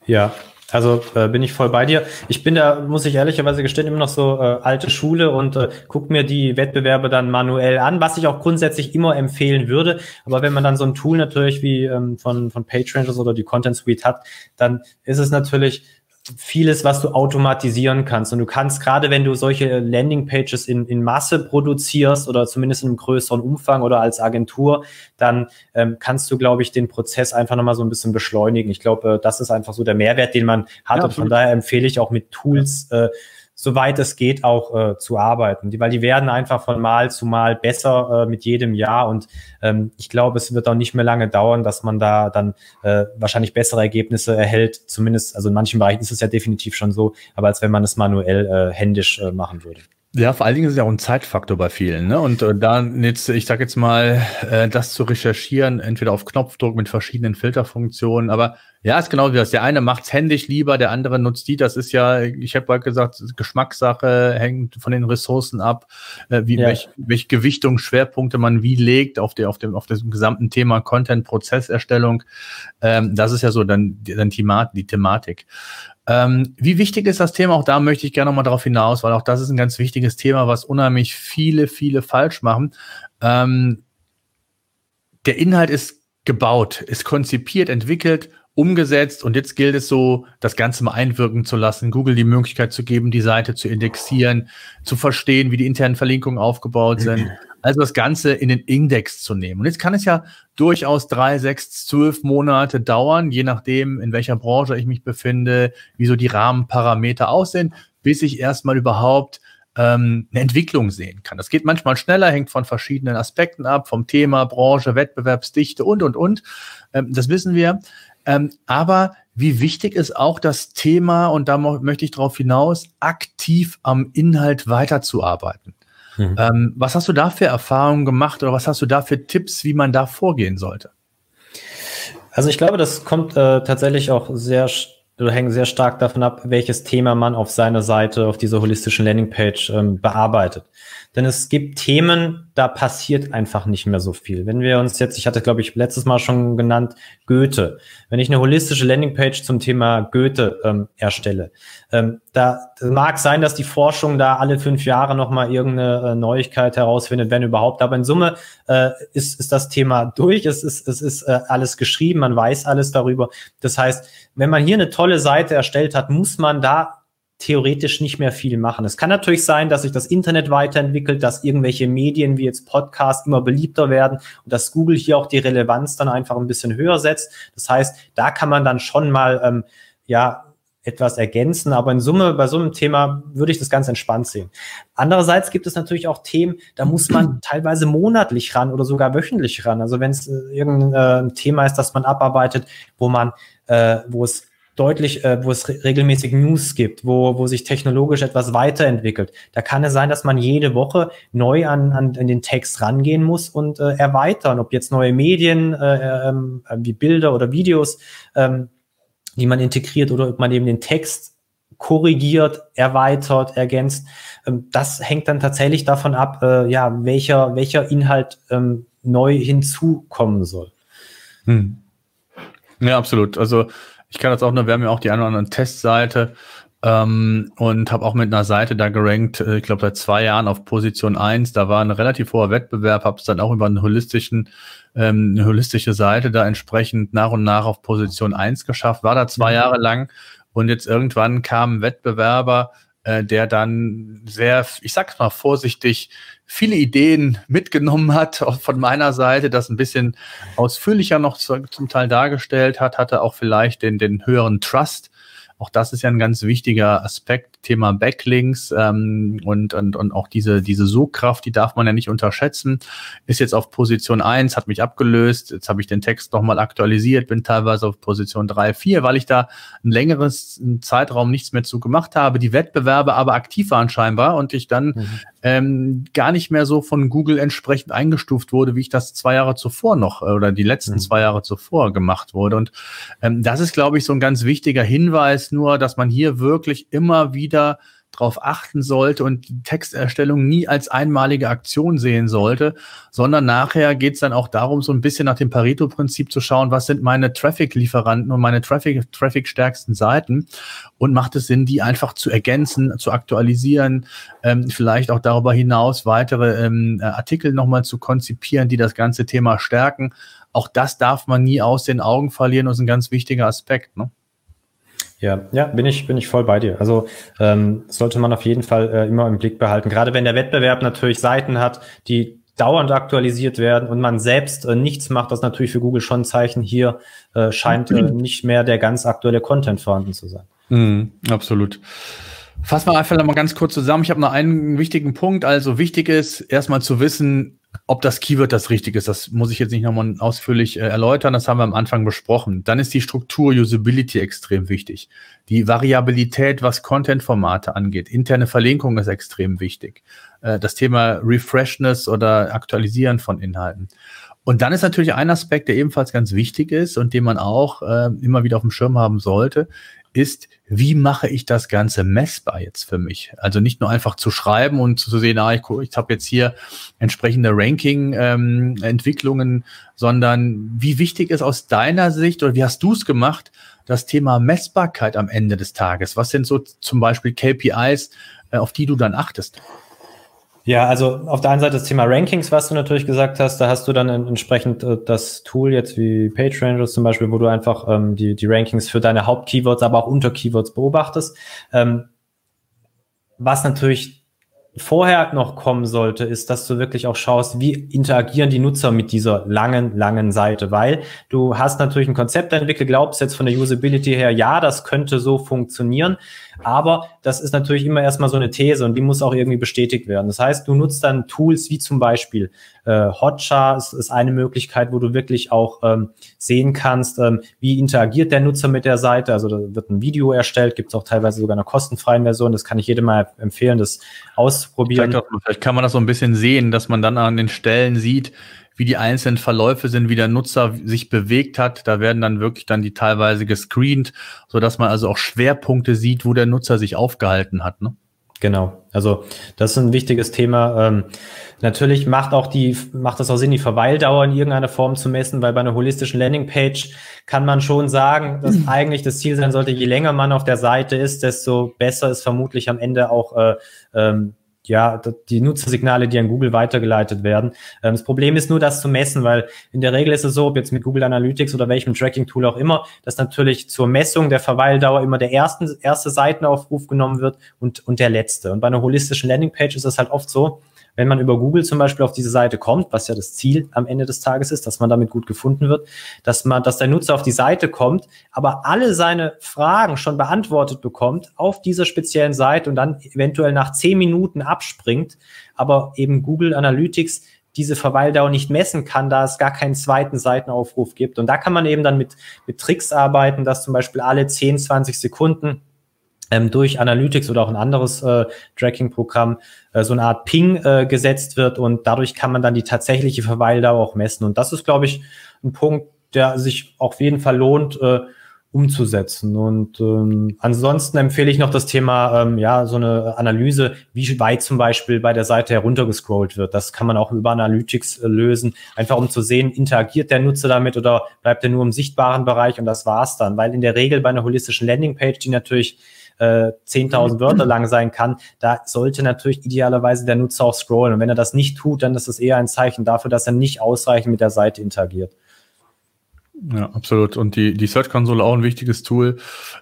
Ja, also äh, bin ich voll bei dir. Ich bin da, muss ich ehrlicherweise gestehen, immer noch so äh, alte Schule und äh, gucke mir die Wettbewerbe dann manuell an, was ich auch grundsätzlich immer empfehlen würde. Aber wenn man dann so ein Tool natürlich wie ähm, von, von PageRangers oder die Content Suite hat, dann ist es natürlich vieles, was du automatisieren kannst. Und du kannst, gerade wenn du solche Landingpages in, in Masse produzierst oder zumindest in einem größeren Umfang oder als Agentur, dann ähm, kannst du, glaube ich, den Prozess einfach nochmal so ein bisschen beschleunigen. Ich glaube, äh, das ist einfach so der Mehrwert, den man hat. Ja, und von daher empfehle ich auch mit Tools, äh, soweit es geht, auch äh, zu arbeiten. Die, weil die werden einfach von Mal zu Mal besser äh, mit jedem Jahr. Und ähm, ich glaube, es wird auch nicht mehr lange dauern, dass man da dann äh, wahrscheinlich bessere Ergebnisse erhält. Zumindest, also in manchen Bereichen ist es ja definitiv schon so, aber als wenn man es manuell äh, händisch äh, machen würde. Ja, vor allen Dingen ist es ja auch ein Zeitfaktor bei vielen. Ne? Und äh, da jetzt, ich sag jetzt mal, äh, das zu recherchieren, entweder auf Knopfdruck mit verschiedenen Filterfunktionen, aber ja, ist genau wie das. Der eine macht's händisch lieber, der andere nutzt die. Das ist ja, ich habe bald gesagt, Geschmackssache, hängt von den Ressourcen ab, äh, wie ja. welche welch Gewichtung, Schwerpunkte man wie legt auf der auf dem auf dem gesamten Thema Content, Prozesserstellung. Ähm, das ist ja so dann, dann die Thematik. Ähm, wie wichtig ist das Thema? Auch da möchte ich gerne noch mal darauf hinaus, weil auch das ist ein ganz wichtiges Thema, was unheimlich viele, viele falsch machen. Ähm, der Inhalt ist gebaut, ist konzipiert, entwickelt, umgesetzt und jetzt gilt es so, das Ganze mal einwirken zu lassen, Google die Möglichkeit zu geben, die Seite zu indexieren, zu verstehen, wie die internen Verlinkungen aufgebaut sind. Also das Ganze in den Index zu nehmen. Und jetzt kann es ja durchaus drei, sechs, zwölf Monate dauern, je nachdem, in welcher Branche ich mich befinde, wie so die Rahmenparameter aussehen, bis ich erstmal überhaupt ähm, eine Entwicklung sehen kann. Das geht manchmal schneller, hängt von verschiedenen Aspekten ab, vom Thema, Branche, Wettbewerbsdichte und, und, und. Ähm, das wissen wir. Ähm, aber wie wichtig ist auch das Thema, und da möchte ich darauf hinaus, aktiv am Inhalt weiterzuarbeiten. Mhm. Ähm, was hast du da für Erfahrungen gemacht oder was hast du da für Tipps, wie man da vorgehen sollte? Also ich glaube, das kommt äh, tatsächlich auch sehr oder hängt sehr stark davon ab, welches Thema man auf seiner Seite, auf dieser holistischen Landingpage ähm, bearbeitet. Denn es gibt Themen, da passiert einfach nicht mehr so viel. Wenn wir uns jetzt, ich hatte glaube ich letztes Mal schon genannt, Goethe. Wenn ich eine holistische Landingpage zum Thema Goethe ähm, erstelle, ähm, da mag sein, dass die Forschung da alle fünf Jahre nochmal irgendeine äh, Neuigkeit herausfindet, wenn überhaupt. Aber in Summe äh, ist, ist das Thema durch. Es ist, es ist äh, alles geschrieben, man weiß alles darüber. Das heißt, wenn man hier eine tolle Seite erstellt hat, muss man da theoretisch nicht mehr viel machen. Es kann natürlich sein, dass sich das Internet weiterentwickelt, dass irgendwelche Medien wie jetzt Podcast immer beliebter werden und dass Google hier auch die Relevanz dann einfach ein bisschen höher setzt. Das heißt, da kann man dann schon mal ähm, ja etwas ergänzen, aber in Summe bei so einem Thema würde ich das ganz entspannt sehen. Andererseits gibt es natürlich auch Themen, da muss man teilweise monatlich ran oder sogar wöchentlich ran. Also wenn es äh, irgendein äh, Thema ist, das man abarbeitet, wo man, äh, wo es deutlich, äh, wo es re regelmäßig News gibt, wo, wo sich technologisch etwas weiterentwickelt. Da kann es sein, dass man jede Woche neu an, an, an den Text rangehen muss und äh, erweitern, ob jetzt neue Medien äh, ähm, wie Bilder oder Videos, ähm, die man integriert oder ob man eben den Text korrigiert, erweitert, ergänzt. Ähm, das hängt dann tatsächlich davon ab, äh, ja, welcher, welcher Inhalt ähm, neu hinzukommen soll. Hm. Ja, absolut. Also ich kann das auch nur, wir haben ja auch die eine oder andere Testseite ähm, und habe auch mit einer Seite da gerankt, äh, ich glaube seit zwei Jahren auf Position eins. Da war ein relativ hoher Wettbewerb, habe es dann auch über einen holistischen, ähm, eine holistische Seite da entsprechend nach und nach auf Position eins geschafft, war da zwei mhm. Jahre lang und jetzt irgendwann kam ein Wettbewerber, äh, der dann sehr, ich sag's mal vorsichtig, viele Ideen mitgenommen hat von meiner Seite, das ein bisschen ausführlicher noch zum Teil dargestellt hat, hatte auch vielleicht den, den höheren Trust. Auch das ist ja ein ganz wichtiger Aspekt Thema Backlinks ähm, und, und, und auch diese, diese Sogkraft, die darf man ja nicht unterschätzen. Ist jetzt auf Position eins, hat mich abgelöst. Jetzt habe ich den Text nochmal aktualisiert, bin teilweise auf Position drei, vier, weil ich da ein längeres Zeitraum nichts mehr zu gemacht habe. Die Wettbewerbe aber aktiv waren scheinbar und ich dann mhm. Ähm, gar nicht mehr so von Google entsprechend eingestuft wurde, wie ich das zwei Jahre zuvor noch äh, oder die letzten mhm. zwei Jahre zuvor gemacht wurde. Und ähm, das ist, glaube ich, so ein ganz wichtiger Hinweis nur, dass man hier wirklich immer wieder wieder darauf achten sollte und die Texterstellung nie als einmalige Aktion sehen sollte, sondern nachher geht es dann auch darum, so ein bisschen nach dem Pareto-Prinzip zu schauen, was sind meine Traffic-Lieferanten und meine Traffic, Traffic-stärksten Seiten und macht es Sinn, die einfach zu ergänzen, zu aktualisieren, ähm, vielleicht auch darüber hinaus weitere ähm, Artikel nochmal zu konzipieren, die das ganze Thema stärken. Auch das darf man nie aus den Augen verlieren und ist ein ganz wichtiger Aspekt. Ne? Ja, ja, bin ich, bin ich voll bei dir. Also ähm, sollte man auf jeden Fall äh, immer im Blick behalten. Gerade wenn der Wettbewerb natürlich Seiten hat, die dauernd aktualisiert werden und man selbst äh, nichts macht, das natürlich für Google schon ein Zeichen, hier äh, scheint äh, nicht mehr der ganz aktuelle Content vorhanden zu sein. Mhm, absolut. Fassen wir einfach mal ganz kurz zusammen. Ich habe noch einen wichtigen Punkt. Also wichtig ist, erstmal zu wissen, ob das Keyword das richtige ist. Das muss ich jetzt nicht nochmal ausführlich äh, erläutern. Das haben wir am Anfang besprochen. Dann ist die Struktur Usability extrem wichtig. Die Variabilität, was Content-Formate angeht. Interne Verlinkung ist extrem wichtig. Äh, das Thema Refreshness oder Aktualisieren von Inhalten. Und dann ist natürlich ein Aspekt, der ebenfalls ganz wichtig ist und den man auch äh, immer wieder auf dem Schirm haben sollte, ist, wie mache ich das Ganze messbar jetzt für mich? Also nicht nur einfach zu schreiben und zu sehen, ah, ich, ich habe jetzt hier entsprechende Ranking-Entwicklungen, ähm, sondern wie wichtig ist aus deiner Sicht oder wie hast du es gemacht, das Thema Messbarkeit am Ende des Tages? Was sind so zum Beispiel KPIs, äh, auf die du dann achtest? Ja, also auf der einen Seite das Thema Rankings, was du natürlich gesagt hast, da hast du dann entsprechend äh, das Tool jetzt wie PageRangers zum Beispiel, wo du einfach ähm, die, die Rankings für deine Hauptkeywords, aber auch Unterkeywords beobachtest. Ähm, was natürlich vorher noch kommen sollte, ist, dass du wirklich auch schaust, wie interagieren die Nutzer mit dieser langen, langen Seite, weil du hast natürlich ein Konzept entwickelt, glaubst jetzt von der Usability her, ja, das könnte so funktionieren, aber das ist natürlich immer erstmal so eine These und die muss auch irgendwie bestätigt werden. Das heißt, du nutzt dann Tools wie zum Beispiel äh, Hotjar ist, ist eine Möglichkeit, wo du wirklich auch ähm, sehen kannst, ähm, wie interagiert der Nutzer mit der Seite. Also da wird ein Video erstellt, gibt es auch teilweise sogar eine kostenfreien Version. Das kann ich jedem mal empfehlen, das auszuprobieren. Vielleicht, vielleicht kann man das so ein bisschen sehen, dass man dann an den Stellen sieht, wie die einzelnen Verläufe sind, wie der Nutzer sich bewegt hat. Da werden dann wirklich dann die teilweise gescreent, so dass man also auch Schwerpunkte sieht, wo der Nutzer sich aufgehalten hat. Ne? Genau. Also das ist ein wichtiges Thema. Ähm, natürlich macht auch die, macht es auch Sinn, die Verweildauer in irgendeiner Form zu messen, weil bei einer holistischen Landingpage kann man schon sagen, dass mhm. eigentlich das Ziel sein sollte, je länger man auf der Seite ist, desto besser ist vermutlich am Ende auch äh, ähm, ja, die Nutzersignale, die an Google weitergeleitet werden. Ähm, das Problem ist nur, das zu messen, weil in der Regel ist es so, ob jetzt mit Google Analytics oder welchem Tracking-Tool auch immer, dass natürlich zur Messung der Verweildauer immer der ersten, erste Seitenaufruf genommen wird und, und der letzte. Und bei einer holistischen Landingpage ist es halt oft so, wenn man über Google zum Beispiel auf diese Seite kommt, was ja das Ziel am Ende des Tages ist, dass man damit gut gefunden wird, dass man, dass der Nutzer auf die Seite kommt, aber alle seine Fragen schon beantwortet bekommt auf dieser speziellen Seite und dann eventuell nach zehn Minuten abspringt, aber eben Google Analytics diese Verweildauer nicht messen kann, da es gar keinen zweiten Seitenaufruf gibt. Und da kann man eben dann mit, mit Tricks arbeiten, dass zum Beispiel alle 10, 20 Sekunden ähm, durch Analytics oder auch ein anderes äh, Tracking-Programm äh, so eine Art Ping äh, gesetzt wird und dadurch kann man dann die tatsächliche Verweildauer auch messen. Und das ist, glaube ich, ein Punkt, der sich auf jeden Fall lohnt, äh, umzusetzen. Und ähm, ansonsten empfehle ich noch das Thema, ähm, ja, so eine Analyse, wie weit zum Beispiel bei der Seite heruntergescrollt wird. Das kann man auch über Analytics äh, lösen, einfach um zu sehen, interagiert der Nutzer damit oder bleibt er nur im sichtbaren Bereich und das war's dann. Weil in der Regel bei einer holistischen Landingpage, die natürlich äh, 10.000 Wörter lang sein kann, da sollte natürlich idealerweise der Nutzer auch scrollen. Und wenn er das nicht tut, dann ist das eher ein Zeichen dafür, dass er nicht ausreichend mit der Seite interagiert. Ja, absolut. Und die, die Search Console auch ein wichtiges Tool,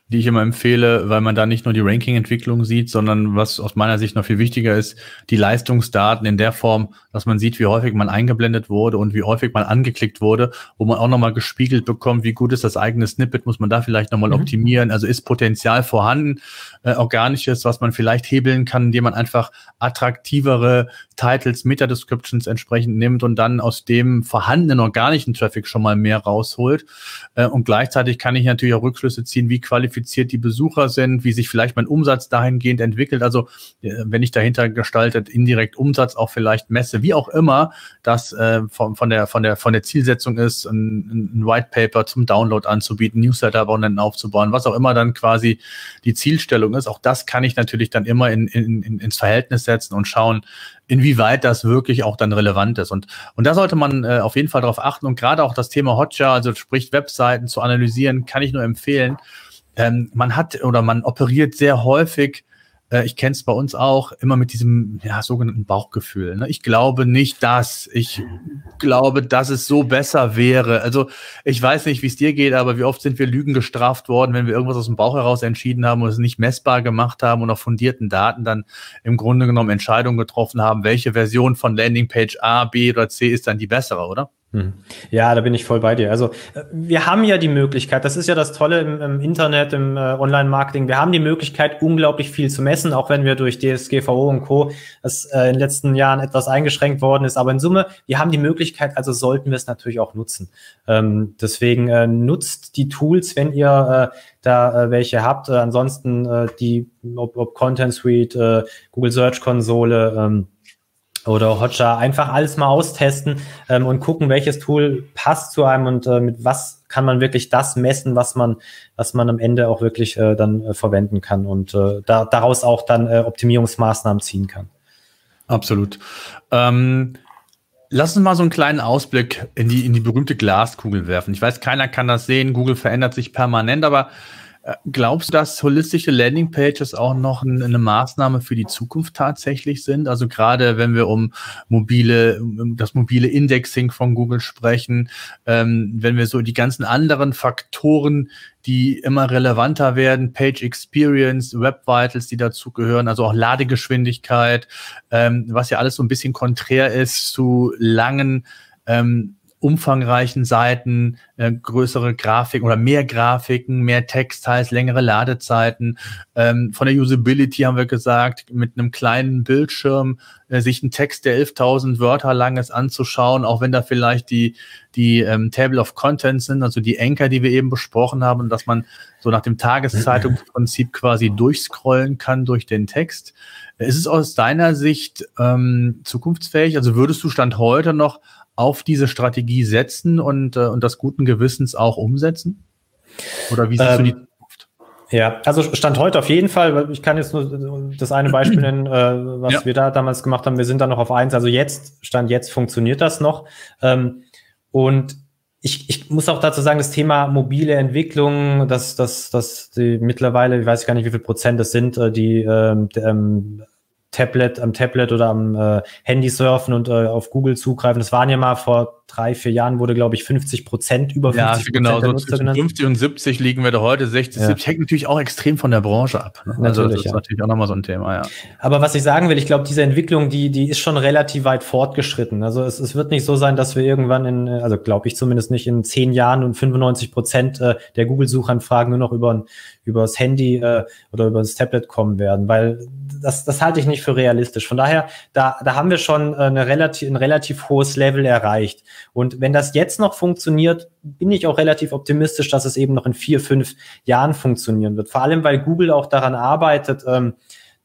die ich immer empfehle, weil man da nicht nur die Ranking-Entwicklung sieht, sondern was aus meiner Sicht noch viel wichtiger ist, die Leistungsdaten in der Form, dass man sieht, wie häufig man eingeblendet wurde und wie häufig man angeklickt wurde, wo man auch nochmal gespiegelt bekommt, wie gut ist das eigene Snippet, muss man da vielleicht nochmal mhm. optimieren. Also ist Potenzial vorhanden, äh, organisches, was man vielleicht hebeln kann, indem man einfach attraktivere Titles, Meta-Descriptions entsprechend nimmt und dann aus dem vorhandenen organischen Traffic schon mal mehr rausholt. Äh, und gleichzeitig kann ich natürlich auch Rückschlüsse ziehen, wie qualifiziert die Besucher sind, wie sich vielleicht mein Umsatz dahingehend entwickelt. Also äh, wenn ich dahinter gestaltet, indirekt Umsatz auch vielleicht messe, wie auch immer das äh, von, von, der, von, der, von der Zielsetzung ist, ein, ein White Paper zum Download anzubieten, Newsletter-Abonnenten aufzubauen, was auch immer dann quasi die Zielstellung ist. Auch das kann ich natürlich dann immer in, in, in, ins Verhältnis setzen und schauen, inwieweit das wirklich auch dann relevant ist. Und, und da sollte man äh, auf jeden Fall darauf achten. Und gerade auch das Thema Hotjar, also sprich Webseiten zu analysieren, kann ich nur empfehlen. Ähm, man hat oder man operiert sehr häufig äh, ich kenne es bei uns auch, immer mit diesem ja, sogenannten Bauchgefühl. Ne? Ich glaube nicht, dass. Ich glaube, dass es so besser wäre. Also ich weiß nicht, wie es dir geht, aber wie oft sind wir Lügen gestraft worden, wenn wir irgendwas aus dem Bauch heraus entschieden haben und es nicht messbar gemacht haben und auf fundierten Daten dann im Grunde genommen Entscheidungen getroffen haben, welche Version von Landingpage A, B oder C ist dann die bessere, oder? Hm. Ja, da bin ich voll bei dir. Also äh, wir haben ja die Möglichkeit, das ist ja das Tolle im, im Internet, im äh, Online-Marketing, wir haben die Möglichkeit, unglaublich viel zu messen, auch wenn wir durch DSGVO und Co. das äh, in den letzten Jahren etwas eingeschränkt worden ist. Aber in Summe, wir haben die Möglichkeit, also sollten wir es natürlich auch nutzen. Ähm, deswegen äh, nutzt die Tools, wenn ihr äh, da äh, welche habt. Ansonsten die, ob, ob Content Suite, Google Search Konsole, ähm, oder Hotjar einfach alles mal austesten ähm, und gucken, welches Tool passt zu einem und äh, mit was kann man wirklich das messen, was man, was man am Ende auch wirklich äh, dann äh, verwenden kann und äh, da, daraus auch dann äh, Optimierungsmaßnahmen ziehen kann. Absolut. Ähm, lass uns mal so einen kleinen Ausblick in die, in die berühmte Glaskugel werfen. Ich weiß, keiner kann das sehen. Google verändert sich permanent, aber Glaubst du, dass holistische Landingpages auch noch eine Maßnahme für die Zukunft tatsächlich sind? Also gerade wenn wir um mobile, das mobile Indexing von Google sprechen, ähm, wenn wir so die ganzen anderen Faktoren, die immer relevanter werden, Page Experience, Web Vitals, die dazugehören, also auch Ladegeschwindigkeit, ähm, was ja alles so ein bisschen konträr ist zu langen ähm, umfangreichen Seiten, äh, größere Grafiken oder mehr Grafiken, mehr Text heißt längere Ladezeiten. Ähm, von der Usability haben wir gesagt, mit einem kleinen Bildschirm äh, sich einen Text, der 11.000 Wörter lang ist, anzuschauen, auch wenn da vielleicht die, die ähm, Table of Contents sind, also die Anker, die wir eben besprochen haben, dass man so nach dem Tageszeitungsprinzip quasi durchscrollen kann durch den Text. Ist es aus deiner Sicht ähm, zukunftsfähig? Also würdest du Stand heute noch auf diese Strategie setzen und, äh, und das guten Gewissens auch umsetzen? Oder wie siehst ähm, du die Zukunft? Ja, also Stand heute auf jeden Fall, ich kann jetzt nur das eine Beispiel nennen, äh, was ja. wir da damals gemacht haben. Wir sind da noch auf eins. Also jetzt, Stand jetzt funktioniert das noch. Ähm, und ich, ich muss auch dazu sagen, das Thema mobile Entwicklung, dass dass dass die mittlerweile, ich weiß gar nicht, wie viel Prozent das sind, äh, die ähm, ähm, Tablet, am Tablet oder am äh, Handy surfen und äh, auf Google zugreifen. Das waren ja mal vor drei, vier Jahren wurde, glaube ich, 50 Prozent, über 50 ja, genau, so zwischen 50 und 70 liegen wir da heute, 60, ja. 70, hängt natürlich auch extrem von der Branche ab. Ne? Also das ist ja. natürlich auch nochmal so ein Thema, ja. Aber was ich sagen will, ich glaube, diese Entwicklung, die, die ist schon relativ weit fortgeschritten. Also es, es wird nicht so sein, dass wir irgendwann in, also glaube ich zumindest nicht, in zehn Jahren und 95 Prozent äh, der Google-Suchanfragen nur noch über, über das Handy äh, oder über das Tablet kommen werden, weil das, das halte ich nicht für realistisch. Von daher, da, da haben wir schon äh, eine relativ, ein relativ hohes Level erreicht. Und wenn das jetzt noch funktioniert, bin ich auch relativ optimistisch, dass es eben noch in vier, fünf Jahren funktionieren wird. Vor allem, weil Google auch daran arbeitet, ähm,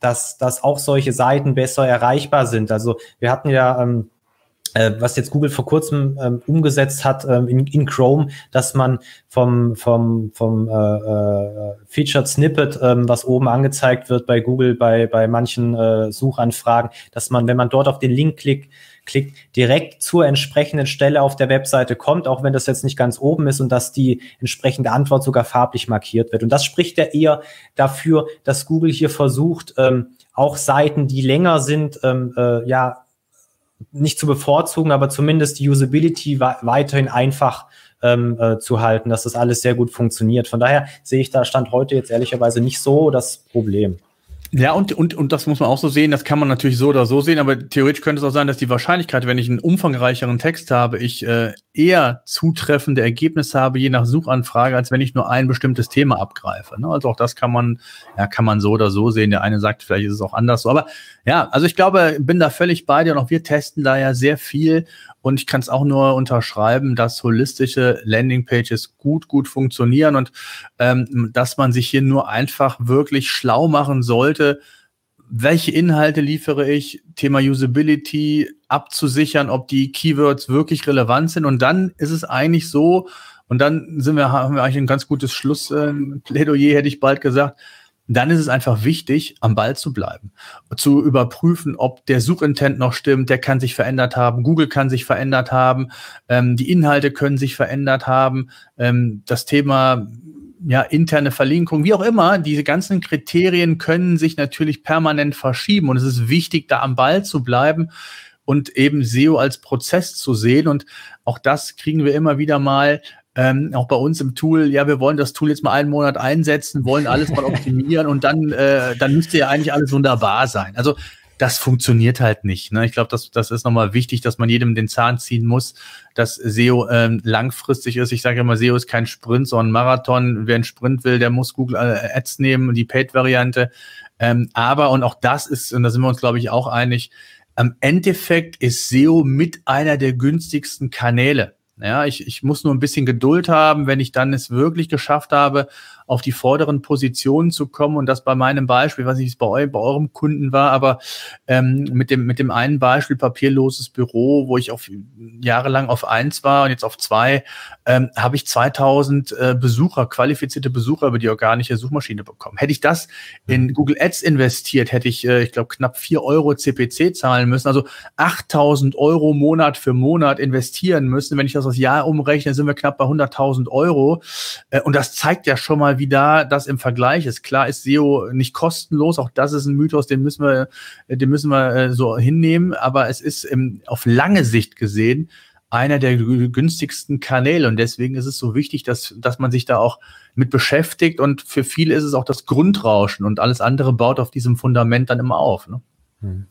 dass, dass auch solche Seiten besser erreichbar sind. Also wir hatten ja ähm, äh, was jetzt Google vor kurzem ähm, umgesetzt hat ähm, in, in Chrome, dass man vom, vom, vom äh, äh, Featured Snippet, ähm, was oben angezeigt wird bei Google, bei, bei manchen äh, Suchanfragen, dass man, wenn man dort auf den Link klickt, klickt, direkt zur entsprechenden Stelle auf der Webseite kommt, auch wenn das jetzt nicht ganz oben ist und dass die entsprechende Antwort sogar farblich markiert wird. Und das spricht ja eher dafür, dass Google hier versucht, ähm, auch Seiten, die länger sind, ähm, äh, ja, nicht zu bevorzugen, aber zumindest die Usability weiterhin einfach ähm, äh, zu halten, dass das alles sehr gut funktioniert. Von daher sehe ich da Stand heute jetzt ehrlicherweise nicht so das Problem. Ja, und, und, und das muss man auch so sehen, das kann man natürlich so oder so sehen, aber theoretisch könnte es auch sein, dass die Wahrscheinlichkeit, wenn ich einen umfangreicheren Text habe, ich äh, eher zutreffende Ergebnisse habe, je nach Suchanfrage, als wenn ich nur ein bestimmtes Thema abgreife. Ne? Also auch das kann man, ja, kann man so oder so sehen. Der eine sagt, vielleicht ist es auch anders so. Aber ja, also ich glaube, bin da völlig bei dir und auch wir testen da ja sehr viel und ich kann es auch nur unterschreiben, dass holistische Landingpages gut, gut funktionieren und ähm, dass man sich hier nur einfach wirklich schlau machen sollte, welche Inhalte liefere ich, Thema Usability abzusichern, ob die Keywords wirklich relevant sind. Und dann ist es eigentlich so, und dann sind wir, haben wir eigentlich ein ganz gutes Schlussplädoyer, äh, hätte ich bald gesagt, dann ist es einfach wichtig, am Ball zu bleiben, zu überprüfen, ob der Suchintent noch stimmt, der kann sich verändert haben, Google kann sich verändert haben, ähm, die Inhalte können sich verändert haben, ähm, das Thema ja, interne Verlinkung, wie auch immer, diese ganzen Kriterien können sich natürlich permanent verschieben und es ist wichtig, da am Ball zu bleiben und eben SEO als Prozess zu sehen und auch das kriegen wir immer wieder mal ähm, auch bei uns im Tool, ja, wir wollen das Tool jetzt mal einen Monat einsetzen, wollen alles mal optimieren und dann, äh, dann müsste ja eigentlich alles wunderbar sein. Also das funktioniert halt nicht. Ne? Ich glaube, das, das ist nochmal wichtig, dass man jedem den Zahn ziehen muss, dass SEO ähm, langfristig ist. Ich sage immer, SEO ist kein Sprint, sondern Marathon. Wer einen Sprint will, der muss Google äh, Ads nehmen, die Paid-Variante. Ähm, aber, und auch das ist, und da sind wir uns, glaube ich, auch einig, am Endeffekt ist SEO mit einer der günstigsten Kanäle. Ja, ich, ich muss nur ein bisschen Geduld haben, wenn ich dann es wirklich geschafft habe, auf die vorderen Positionen zu kommen und das bei meinem Beispiel, weiß nicht, wie es bei, eu bei eurem Kunden war, aber ähm, mit, dem, mit dem einen Beispiel papierloses Büro, wo ich auf jahrelang auf eins war und jetzt auf zwei, ähm, habe ich 2000 äh, Besucher, qualifizierte Besucher über die organische Suchmaschine bekommen. Hätte ich das in Google Ads investiert, hätte ich, äh, ich glaube, knapp vier Euro CPC zahlen müssen, also 8000 Euro Monat für Monat investieren müssen. Wenn ich das aufs Jahr umrechne, sind wir knapp bei 100.000 Euro. Äh, und das zeigt ja schon mal, wie da das im Vergleich ist. Klar ist SEO nicht kostenlos, auch das ist ein Mythos, den müssen wir, den müssen wir äh, so hinnehmen, aber es ist im, auf lange Sicht gesehen einer der günstigsten Kanäle und deswegen ist es so wichtig, dass, dass man sich da auch mit beschäftigt und für viele ist es auch das Grundrauschen und alles andere baut auf diesem Fundament dann immer auf. Ne? Hm.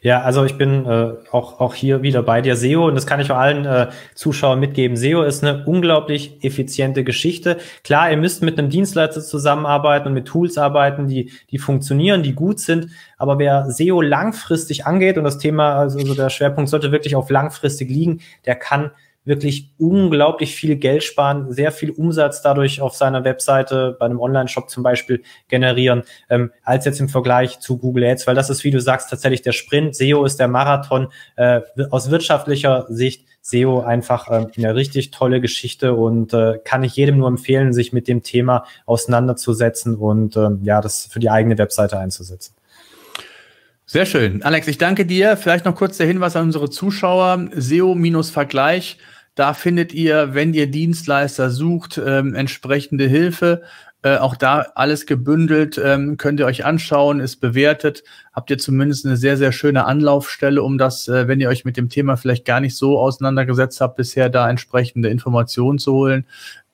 Ja, also ich bin äh, auch, auch hier wieder bei dir. SEO, und das kann ich auch allen äh, Zuschauern mitgeben, SEO ist eine unglaublich effiziente Geschichte. Klar, ihr müsst mit einem Dienstleister zusammenarbeiten und mit Tools arbeiten, die, die funktionieren, die gut sind. Aber wer SEO langfristig angeht, und das Thema, also der Schwerpunkt sollte wirklich auf langfristig liegen, der kann wirklich unglaublich viel Geld sparen, sehr viel Umsatz dadurch auf seiner Webseite, bei einem Online-Shop zum Beispiel generieren, ähm, als jetzt im Vergleich zu Google Ads, weil das ist, wie du sagst, tatsächlich der Sprint. SEO ist der Marathon. Äh, aus wirtschaftlicher Sicht SEO einfach äh, eine richtig tolle Geschichte und äh, kann ich jedem nur empfehlen, sich mit dem Thema auseinanderzusetzen und äh, ja, das für die eigene Webseite einzusetzen. Sehr schön. Alex, ich danke dir. Vielleicht noch kurz der Hinweis an unsere Zuschauer. SEO-Vergleich da findet ihr, wenn ihr Dienstleister sucht, ähm, entsprechende Hilfe. Äh, auch da alles gebündelt, ähm, könnt ihr euch anschauen, ist bewertet. Habt ihr zumindest eine sehr, sehr schöne Anlaufstelle, um das, äh, wenn ihr euch mit dem Thema vielleicht gar nicht so auseinandergesetzt habt, bisher da entsprechende Informationen zu holen.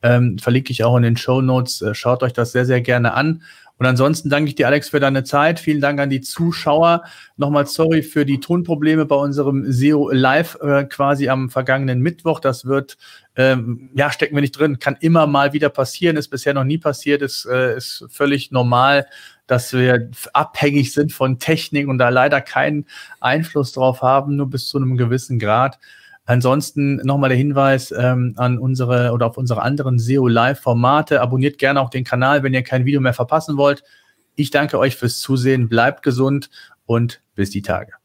Ähm, verlinke ich auch in den Show Notes. Äh, schaut euch das sehr, sehr gerne an. Und ansonsten danke ich dir, Alex, für deine Zeit. Vielen Dank an die Zuschauer. Nochmal sorry für die Tonprobleme bei unserem SEO Live äh, quasi am vergangenen Mittwoch. Das wird, ähm, ja, stecken wir nicht drin, kann immer mal wieder passieren, ist bisher noch nie passiert, ist, äh, ist völlig normal, dass wir abhängig sind von Technik und da leider keinen Einfluss drauf haben, nur bis zu einem gewissen Grad. Ansonsten nochmal der Hinweis ähm, an unsere oder auf unsere anderen SEO Live-Formate. Abonniert gerne auch den Kanal, wenn ihr kein Video mehr verpassen wollt. Ich danke euch fürs Zusehen, bleibt gesund und bis die Tage.